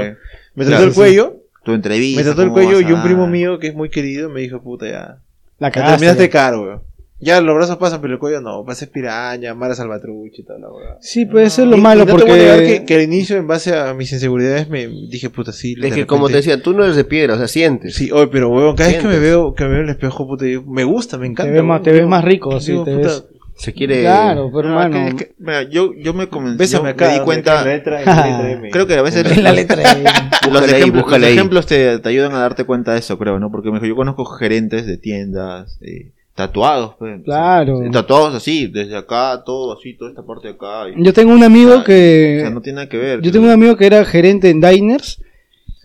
Me Claro, tatué el sí. cuello, Tu entrevista. me tatué el ¿cómo cuello y un a- primo mío que es muy querido me dijo, puta, ya, la cagaste. terminaste ya. caro, weón. Ya los brazos pasan, pero el cuello no. Pases piraña, Mara Salvatrucha y tal, la weón. Sí, puede ser lo Y- malo y no te voy a negar porque... que, que al inicio, en base a mis inseguridades, me dije, puta, sí. Es que como te decía, tú no eres de piedra, o sea, sientes. Sí, oye, pero weón, cada vez que me Sientes. veo, que me veo en el espejo, puta, yo- me gusta, me encanta. Te ves más, te ves más rico, sí, digo, te puta, ves... Se quiere. Claro, pero No, hermano... es que- es que, mira, yo, yo me comencé. Yo acá. me di cuenta. la letra, letra M. Creo que a veces la letra ahí. los ahí, ejemplos, los ejemplos te, te ayudan a darte cuenta de eso, creo, ¿no? Porque me dijo, yo conozco gerentes de tiendas eh, tatuados, pues. Claro. sea, tatuados así, desde acá, todo así, toda esta parte de acá. y- Yo tengo un amigo Ah, que... O sea, no tiene nada que ver. Yo tengo un amigo que era gerente en diners.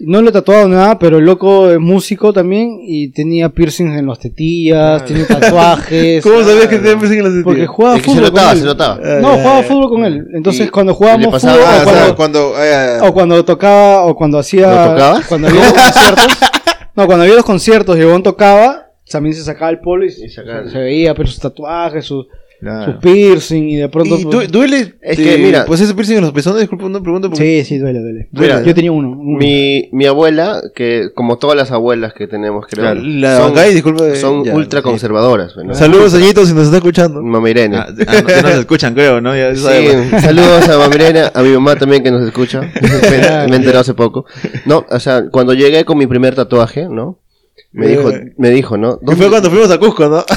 No le he tatuado nada, pero el loco es músico también y tenía piercings en las tetillas, tiene tatuajes. ¿Cómo sabías que te empecé en la Porque sentía? jugaba Es que se fútbol con notaba, él. se notaba. No, Ah, jugaba ya, fútbol con él. Entonces cuando jugábamos pasaba- fútbol Ah, o o sea, cuando, cuando... ah, o cuando tocaba o cuando hacía ¿Lo tocaba? cuando había los conciertos. No, cuando había los conciertos y Bon tocaba, también se sacaba el polo y, se- sacaba- se veía pero sus tatuajes, su, Claro. su piercing y de pronto y pues- du- duele. Es que, mira- Pues ese piercing en los pezones, disculpa una pregunta. porque- Sí, sí, duele, duele. Mira, Yo tenía uno. uno. Mi, mi abuela, que como todas las abuelas que tenemos, creo, Claro, la son, Bancay, disculpa, son ya, ultra sí. conservadoras. ¿no? Saludos, Añito, si nos está escuchando. Mama Irene. Ah, ah, no, nos escuchan, creo, ¿no? Ya Sí, saludos a Mama Irene, a mi mamá también que nos escucha. me, me enteró hace poco. No, o sea, cuando llegué con mi primer tatuaje, ¿no? Me dijo, me dijo, ¿no? Y fue cuando fuimos a Cusco, ¿no?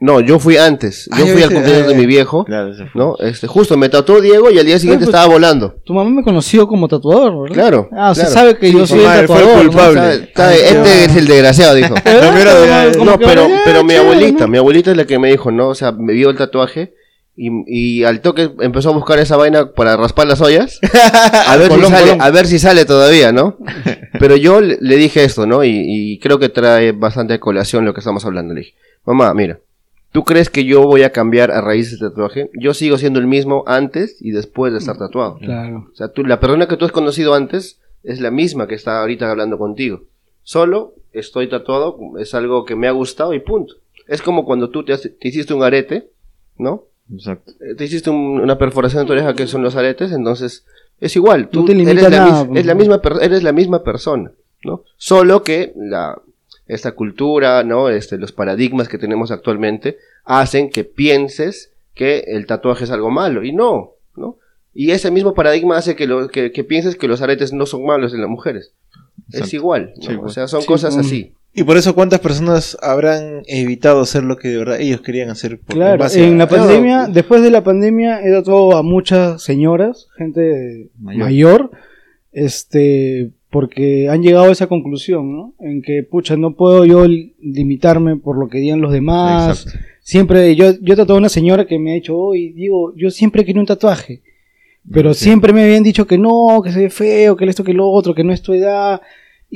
No, yo fui antes. Ah, Yo ya fui al cumpleaños ah, de mi viejo, Claro, ese fue. ¿no? Este, justo me tatuó Diego y al día siguiente pues- estaba volando. Tu mamá me conoció como tatuador, ¿verdad? Claro, Ah, o sea, claro. sabe que yo soy el tatuador. ¿no? culpable. Sabe- sabe, este es el desgraciado, dijo. ¿Verdad? No, pero, pero ya, mi abuelita, mi abuelita es la que me dijo, ¿no? O sea, me vio el tatuaje y, y al toque empezó a buscar esa vaina para raspar las ollas. A ver, Colón, si, sale, Colón. a ver si sale todavía, ¿no? Pero yo le, le dije esto, ¿no? Y, y creo que trae bastante colación lo que estamos hablando. Le dije, mamá, mira, ¿tú crees que yo voy a cambiar a raíz de este tatuaje? Yo sigo siendo el mismo antes y después de estar tatuado. Claro. O sea, tú, la persona que tú has conocido antes es la misma que está ahorita hablando contigo. Solo estoy tatuado, es algo que me ha gustado y punto. Es como cuando tú te, te hiciste un arete, ¿no? Exacto. Eh, Te hiciste un- una perforación en tu oreja que son los aretes, entonces es igual. Tú No te eres, la, nada, es la misma eres la misma persona, ¿no? Solo que la, esta cultura, ¿no? Este, los paradigmas que tenemos actualmente hacen que pienses que el tatuaje es algo malo y no, ¿no? Y ese mismo paradigma hace que, lo, que, que pienses que los aretes no son malos en las mujeres. Es igual, ¿no? Sí, o sea, son Sí, cosas mm. así. Y por eso, ¿cuántas personas habrán evitado hacer lo que de verdad ellos querían hacer? por- Claro, base en a- la pandemia, después de la pandemia, he tatuado a muchas señoras, gente Mayor. mayor, este, porque han llegado a esa conclusión, ¿no? En que, pucha, no puedo yo li- limitarme por lo que digan los demás. Exacto. Siempre, yo, yo he tatuado a una señora que me ha dicho, hoy, digo, yo siempre quería un tatuaje. Pero Sí. siempre me habían dicho que no, que se ve feo, que esto, que lo otro, que no es tu edad.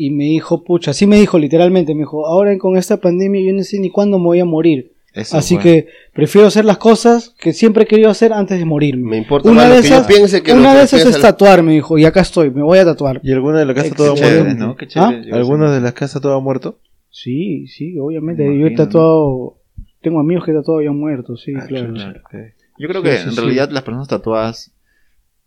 Y me dijo, pucha, así me dijo literalmente, me dijo, ahora con esta pandemia yo no sé ni cuándo me voy a morir. Eso Así fue. que prefiero hacer las cosas que siempre he querido hacer antes de morirme. Me importa Una más de esas, que una de esas es la- tatuar, me dijo, y acá estoy, me voy a tatuar. ¿Y alguna de las casas todo muerto? ¿no? Yo ¿Alguna de las casas todo muerto? Sí, sí, obviamente. Me Yo he tatuado, tengo amigos que he tatuado y han muerto, sí, Ah, claro. Yo creo Sí, que sí, en sí. realidad las personas tatuadas,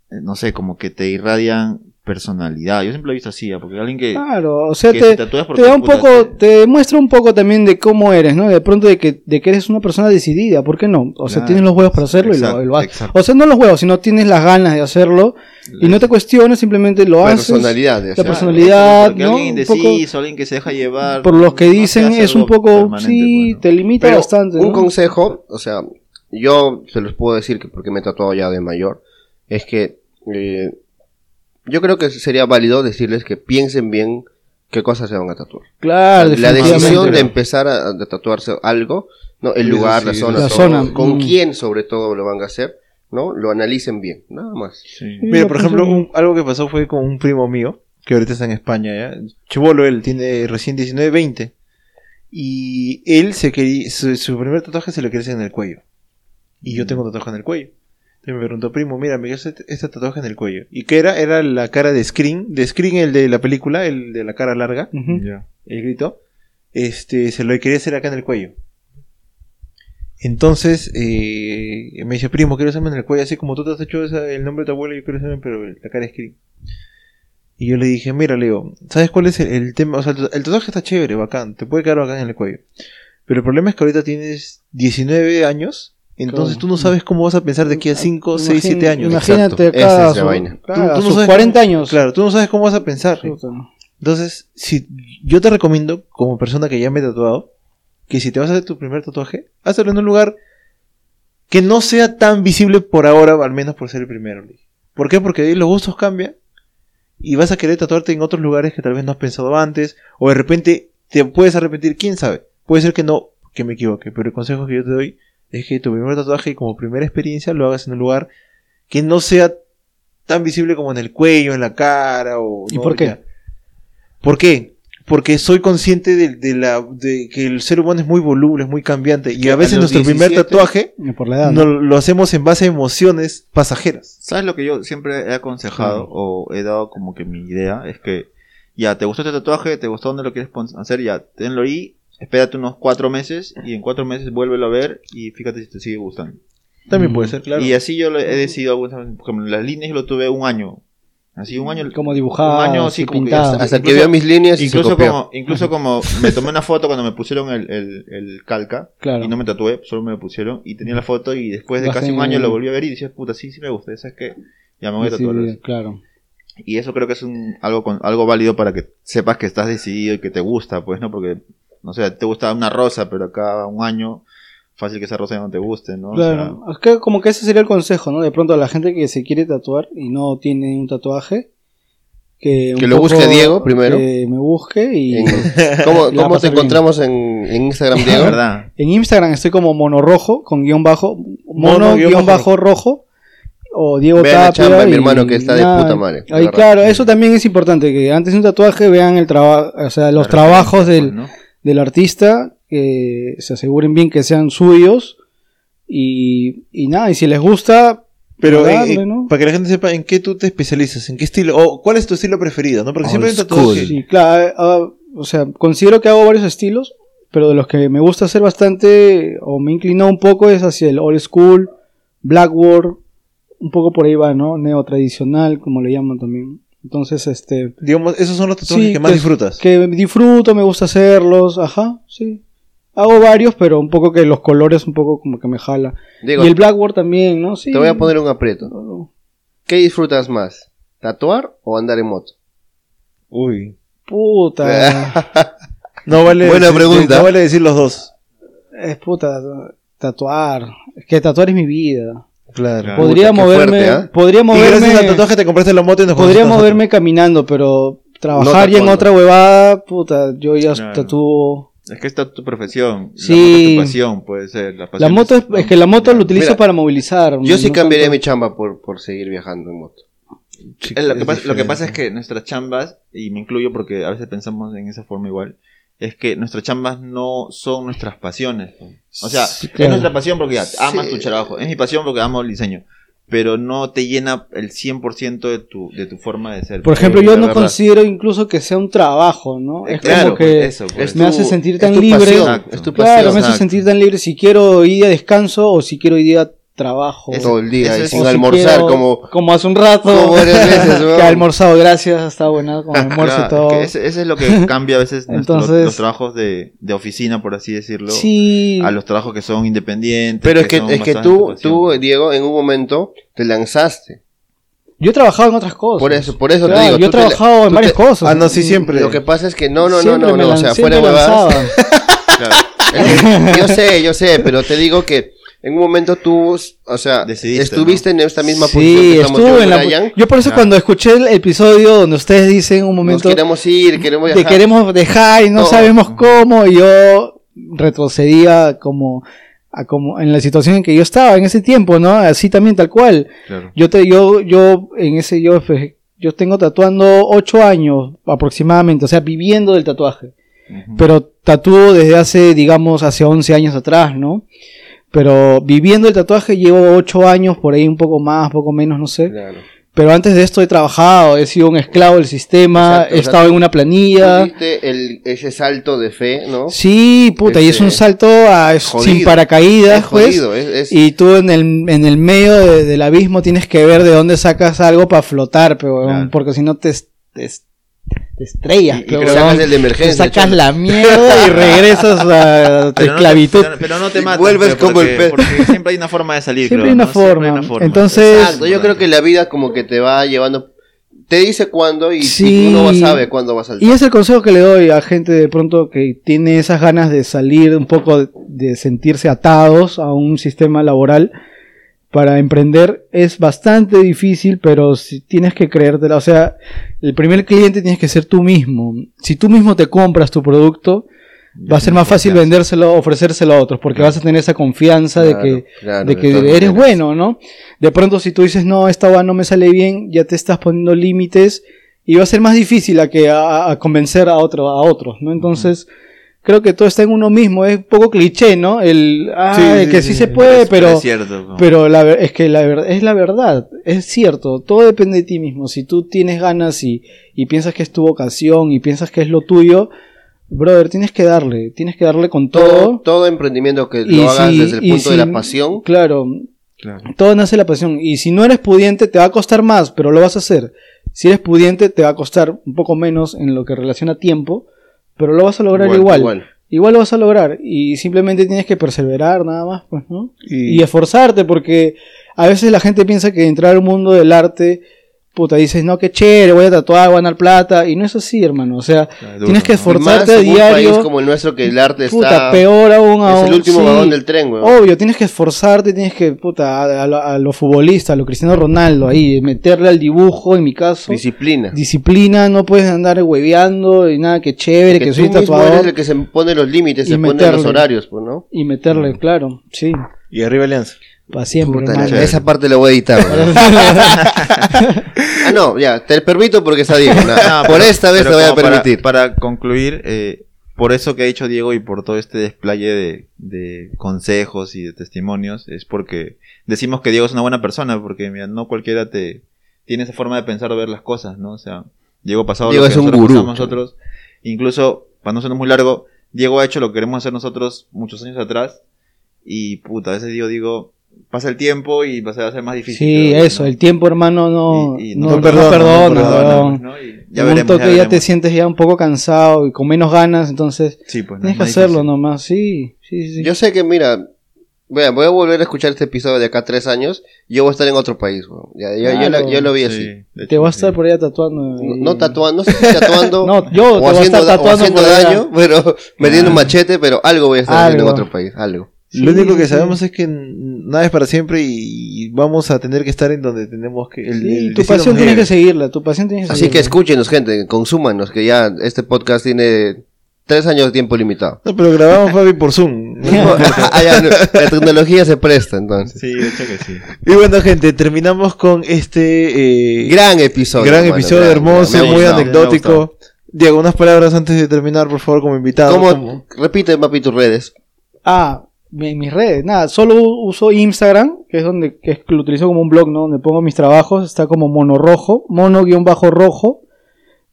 eh, no sé, como que te irradian personalidad. Yo siempre lo he visto así, ¿ah? porque alguien que, Claro, o sea, te, se te da un poco, te- demuestra un poco también de cómo eres, ¿no? De pronto de que, de que eres una persona decidida, ¿por qué no? O sea, tienes los huevos para hacerlo y Exacto, lo, y lo haces. O sea, no los huevos, sino tienes las ganas de hacerlo y no te cuestionas, simplemente lo haces. personalidad de La personalidad, Porque ¿no? alguien indeciso, alguien que se deja llevar. Por los que dicen es un poco, sí, te limita Pero bastante. un ¿no? consejo, o sea, yo se los puedo decir que porque me he tatuado ya de mayor, es que eh, yo creo que sería válido decirles que piensen bien qué cosas se van a tatuar. Claro, la decisión de empezar a, a tatuarse algo, no, el lugar, sí, la zona, la todo, zona, con mm. quién sobre todo lo van a hacer, ¿no? Lo analicen bien, nada más. Sí. Mira, por ejemplo, un- algo que pasó fue con un primo mío, que ahorita está en España, ¿ya? Chivolo, él tiene recién 19, 20. Y él se quería, su, su primer tatuaje se lo quería hacer en el cuello. Y yo tengo un tatuaje en el cuello. Me preguntó, primo, mira, me quiero hacer este tatuaje en el cuello. ¿Y qué era? Era la cara de Screen, de Screen el de la película, el de la cara larga, el grito. Este, se lo quería hacer acá en el cuello. Entonces, eh, me dice, primo, quiero hacerme en el cuello, así como tú te has hecho esa- el nombre de tu abuelo, yo quiero hacerme, pero la cara es Screen. Y yo le dije, mira, Leo, ¿sabes cuál es el, el tema? O sea, el, el tatuaje está chévere, bacán, te puede quedar bacán en el cuello. Pero el problema es que ahorita tienes 19 años, entonces Claro. tú no sabes cómo vas a pensar de aquí a 5, 6, 7 años. Imagínate Exacto, cada esa es la su- vaina. cada Tú- tú no sus sabes 40 cómo- años. Claro, tú no sabes cómo vas a pensar. Entonces, si yo te recomiendo, como persona que ya me he tatuado, que si te vas a hacer tu primer tatuaje, hazlo en un lugar que no sea tan visible por ahora, al menos por ser el primero. ¿Por qué? Porque ahí los gustos cambian y vas a querer tatuarte en otros lugares que tal vez no has pensado antes, o de repente te puedes arrepentir, quién sabe. Puede ser que no, que me equivoque, pero el consejo que yo te doy es que tu primer tatuaje, como primera experiencia, lo hagas en un lugar que no sea tan visible como en el cuello, en la cara o... ¿Y ¿no? por qué? Ya. ¿Por qué? Porque soy consciente de, de la, de que el ser humano es muy voluble, es muy cambiante. Y a veces nuestro primer 17 tatuaje Por la edad. no, ¿no? lo hacemos en base a emociones pasajeras. ¿Sabes lo que yo siempre he aconsejado Sí. o he dado como que mi idea? Es que ya, ¿te gustó este tatuaje? ¿Te gustó dónde lo quieres hacer? Ya, tenlo ahí, espérate unos cuatro meses y en cuatro meses vuélvelo a ver y fíjate si te sigue gustando. También Mm. puede ser, claro. Y así yo lo he decidido, algunas veces, por ejemplo, las líneas yo lo tuve un año. Así un año. Como dibujado, Un año así como que pintado. hasta- Hasta que incluso- vio mis líneas y se Incluso copió. como, incluso como me tomé una foto cuando me pusieron el, el, el calca Claro. y no me tatué, solo me lo pusieron y tenía la foto y después de Bajé casi un año lo volví a ver y decía, puta, sí, sí me gusta, ¿sabes qué? Ya me voy a Sí, tatuar. claro. Y eso creo que es un, algo, con, algo válido para que sepas que estás decidido y que te gusta, pues, ¿no? Porque, no sé, te gusta una rosa, pero acá un año fácil que esa rosa ya no te guste, ¿no? O Claro, es que como que ese sería el consejo, ¿no? De pronto a la gente que se quiere tatuar y no tiene un tatuaje, que, un Que lo busque Diego primero. Que me busque y ¿Cómo, cómo te encontramos en, en Instagram, sea, Diego? verdad. en Instagram estoy como mono rojo con guion bajo, mono, Mono, guion, guion bajo rojo o Diego Vean la Tapia chamba de mi y hermano que está de nada. puta madre, Ahí, claro, eso también es importante que antes de un tatuaje vean el trabajo, o sea, los La trabajos del, pues, ¿no? Del artista, que se aseguren bien que sean suyos y, y nada, y si les gusta, Pero eh, darle, eh, ¿no? para que la gente sepa en qué tú te especializas, en qué estilo, o cuál es tu estilo preferido, ¿no? Porque siempre Old tatuaje. school. Sí, claro, ah, o sea, considero que hago varios estilos, pero de los que me gusta hacer bastante, o me inclinó un poco, es hacia el old school, blackboard, un poco por ahí va, ¿no? Neo tradicional, como le llaman también. Entonces, este, Digamos, esos son los tatuajes Sí, que más que- disfrutas. que disfruto, me gusta hacerlos, ajá, sí. Hago varios, pero un poco que los colores un poco como que me jala. Y el blackboard también, ¿no? Sí. te voy a poner un aprieto. ¿Qué disfrutas más? ¿Tatuar o andar en moto? Uy. Puta. No vale Buena decir- pregunta. No vale decir los dos. es puta, tatuar. Es que tatuar es mi vida. Claro. Podría Puta, moverme, fuerte, ¿ah? podría Y gracias al moverme, tatuaje te compraste la moto y nos podría moverme caminando, pero trabajar No ya en otra huevada, puta, yo ya Claro. tatúo. Es que esta es tu profesión. Sí. La moto es tu pasión, puede ser. La, moto es, que la moto lo utilizo Mira, para movilizar. Yo sí no cambiaría tanto- mi chamba por, por seguir viajando en moto. Sí, lo, que es pasa, lo que diferente. pasa es que nuestras chambas, y me incluyo porque a veces pensamos en esa forma igual, es que nuestras chambas no son nuestras pasiones. O sea, Sí, es claro. nuestra pasión porque ya, amas Sí. tu trabajo. Es mi pasión porque amo el diseño. Pero no te llena el 100% de tu, de tu forma de ser. Por ejemplo, yo no verdad. considero incluso que sea un trabajo, ¿no? Eh, Es claro, como que eso, pues. Es me tu- hace sentir es tan libre. pasión, es Claro, pasión. me hace sentir tan libre si quiero hoy día descanso o si quiero hoy día trabajo. Todo el día y es- sin si almorzar quiero- como... como hace un rato como varias veces, que ha almorzado, gracias, está buena con almuerzo Claro, y todo. que ese, ese es lo que cambia a veces nuestro- Entonces- los trabajos de, de oficina, por así decirlo, Sí, a los trabajos que son independientes. Pero es que, es que tú, tú, Diego, en un momento te lanzaste. yo he trabajado en otras cosas. Por eso, por eso Claro, te digo. yo he te- trabajado en varias te- cosas. Ah, no, sí, siempre. Lo que pasa es que no, no, no, Siempre no, me no, o sea, fuera de huevadas. Claro. Yo sé, yo sé, pero te digo que en un momento tú, o sea, Decidiste, estuviste en esta misma Sí, posición que estamos yo en la... Brian. Yo por eso Claro. cuando escuché el episodio donde ustedes dicen un Nos momento queremos ir, queremos que viajar. queremos dejar y no sabemos cómo, y yo retrocedía como, a como en la situación en que yo estaba en ese tiempo, ¿no? Así también tal cual. Claro. Yo te, yo, yo, en ese, yo, yo tengo tatuando ocho años aproximadamente, o sea, viviendo del tatuaje. Ujú. Pero tatúo desde hace, digamos, hace 11 años atrás, ¿no? Pero viviendo el tatuaje llevo ocho años, por ahí un poco más, poco menos, no sé. Claro. Pero antes de esto he trabajado, he sido un esclavo del sistema, Exacto, he o sea, estado en una planilla. El, ese salto de fe, ¿no? Sí, puta, y es un salto a- jodido. sin paracaídas, Es pues. jodido, es, es- Y tú en el, en el medio de- del abismo tienes que ver de dónde sacas algo para flotar, pero, Claro. porque si no te, te, te estrellas. y- y sacas el de te emergencia. sacas la mierda y regresas a tu Pero no te- esclavitud. pero, no te matas. vuelves como el pez. Porque siempre hay una forma de salir, Siempre creo, hay una ¿no? Siempre hay forma. Entonces- Exacto, yo creo que la vida como que te va llevando, te dice cuándo y, Sí. y uno no sabe cuándo va a saltar. Y es el consejo que le doy a gente de pronto que tiene esas ganas de salir un poco de, de sentirse atados a un sistema laboral. Para emprender es bastante difícil, pero si tienes que creértela. O sea, el primer cliente tienes que ser tú mismo. Si tú mismo te compras tu producto, va a ser más fácil vendérselo, ofrecérselo a otros, porque vas a tener esa confianza de que, claro, de que eres maneras. bueno, ¿no? De pronto si tú dices, no, esta va no me sale bien, ya te estás poniendo límites y va a ser más difícil a que a, a convencer a otro, a otros, ¿no? Entonces, creo que todo está en uno mismo, es un poco cliché, ¿no? El, ah, Sí, que sí, sí, sí, se puede, pero, es cierto. ¿no? pero la, ver- es que la verdad, es la verdad, es cierto, todo depende de ti mismo. Si tú tienes ganas y, y piensas que es tu vocación y piensas que es lo tuyo, brother, tienes que darle, tienes que darle con todo, todo. todo emprendimiento que Y lo hagas si- desde el punto de la pasión, Claro, Claro. todo nace de la pasión. Y si no eres pudiente, te va a costar más, pero lo vas a hacer. Si eres pudiente, te va a costar un poco menos en lo que relaciona tiempo, pero lo vas a lograr igual. Igual, igual. lo vas a lograr. Y simplemente tienes que perseverar nada más, pues, ¿no? Y- Y esforzarte, porque a veces la gente piensa que entrar al mundo del arte puta, dices, no, qué chévere, voy a tatuar, voy a ganar plata, y no es así, hermano, o sea, Claro, tienes que esforzarte a en un país diario, como el nuestro que el arte puta, está... peor aún, es el aún, último sí. vagón del tren, weón. Obvio, tienes que esforzarte, tienes que, puta, a, a lo, a lo futbolista, a lo Cristiano Ronaldo, ahí, meterle al dibujo, en mi caso, Disciplina. disciplina, no puedes andar hueveando y nada, que chévere, que, que soy tú mismo tatuador, eres el que se pone los límites, Y se pone meterle. los horarios, pues, ¿no? y meterle, claro, sí, Y arriba Alianza. Para siempre, Puta, hermano. la- esa parte la voy a editar. weón. ah, no, ya, te permito porque está Diego. No, Por pero- esta vez te voy a para- permitir. Para, concluir, eh, por eso que ha dicho Diego y por todo este desplaye de, de consejos y de testimonios, es porque decimos que Diego es una buena persona, porque mira, no cualquiera te tiene esa forma de pensar o ver las cosas, ¿no? O sea, Diego ha pasado Diego lo que es un nosotros gurú, nosotros, incluso, para no ser muy largo, Diego ha hecho lo que queremos hacer nosotros muchos años atrás, y puta, a veces digo, digo, pasa el tiempo y va a ser más difícil. Sí, eso, ¿no? el tiempo, hermano, no, Y- y no, no no perdona, perdona, no perdona. Y Ya veremos, ya que ya te sientes ya un poco cansado y con menos ganas, entonces Sí, pues, no, tienes es que más hacerlo difícil. nomás, sí, sí, sí. Yo sé que, mira, voy a volver a escuchar este episodio de acá a tres años. y Yo voy a estar en otro país. Ya, ya- yo, Claro. lo- yo lo vi Sí, así. te voy a sí. estar por allá tatuando. No, y- no tatuando, no sé si tatuando No, yo te o a haciendo, estar da- o tatuando haciendo daño, pero metiendo un machete, pero algo voy a estar haciendo en otro país, algo. Lo único que sí. sabemos es que nada es para siempre y vamos a tener que estar en donde tenemos que... El, Sí, el tu pasión lleve. que seguirla, tu pasión tienes que Así que seguirla. escúchenos, gente, consúmanos, que ya este podcast tiene tres años de tiempo limitado. No, pero grabamos Fabi por Zoom. Ah, ya, la tecnología se presta, entonces. Sí, de hecho que sí. y bueno, gente, terminamos con este... eh, Gran episodio. gran hermano, episodio gran, hermoso, gran, muy gustado. anecdótico. Diego, unas palabras antes de terminar, por favor, como invitado. ¿Cómo? ¿Cómo? Repite, papi, tus redes. Ah, mi- mis redes, nada, solo uso Instagram, que es donde que lo utilizo como un blog, ¿no? Donde pongo mis trabajos, está como mono rojo, mono guion bajo rojo.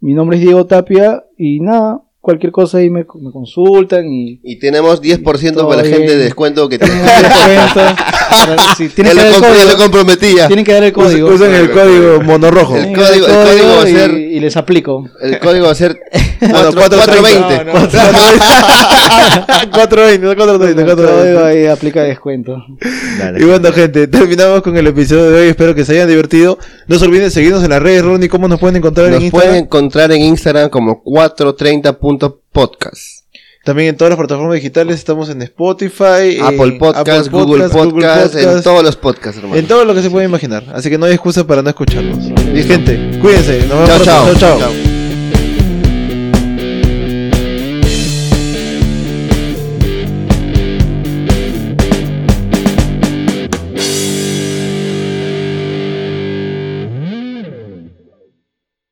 Mi nombre es Diego Tapia y nada, cualquier cosa ahí me, me consultan y Y tenemos 10% Todo para la gente de descuento que descuento. Sí, tienen que lo, dar el ya lo código. comprometía. Tienen que dar el código. Usan el código monorrojo. El código- el código va a y- ser- y les aplico. El código va a ser Ah, no, 420. 420, 420, El código 420. ahí aplica descuento. Y bueno, gente, terminamos con el episodio de hoy. Espero que se hayan divertido. No se olviden de seguirnos en las redes, Ronnie. ¿Cómo nos pueden encontrar en Nos Instagram? pueden encontrar en Instagram como 430.podcast. También en todas las plataformas digitales. Estamos en Spotify, Apple Podcast, Google Podcast, en todos los podcasts, hermano. En todo lo que se puede imaginar. Así que no hay excusa para no escucharnos. Y gente, cuídense. Nos vemos Chao, chao. chao. chao.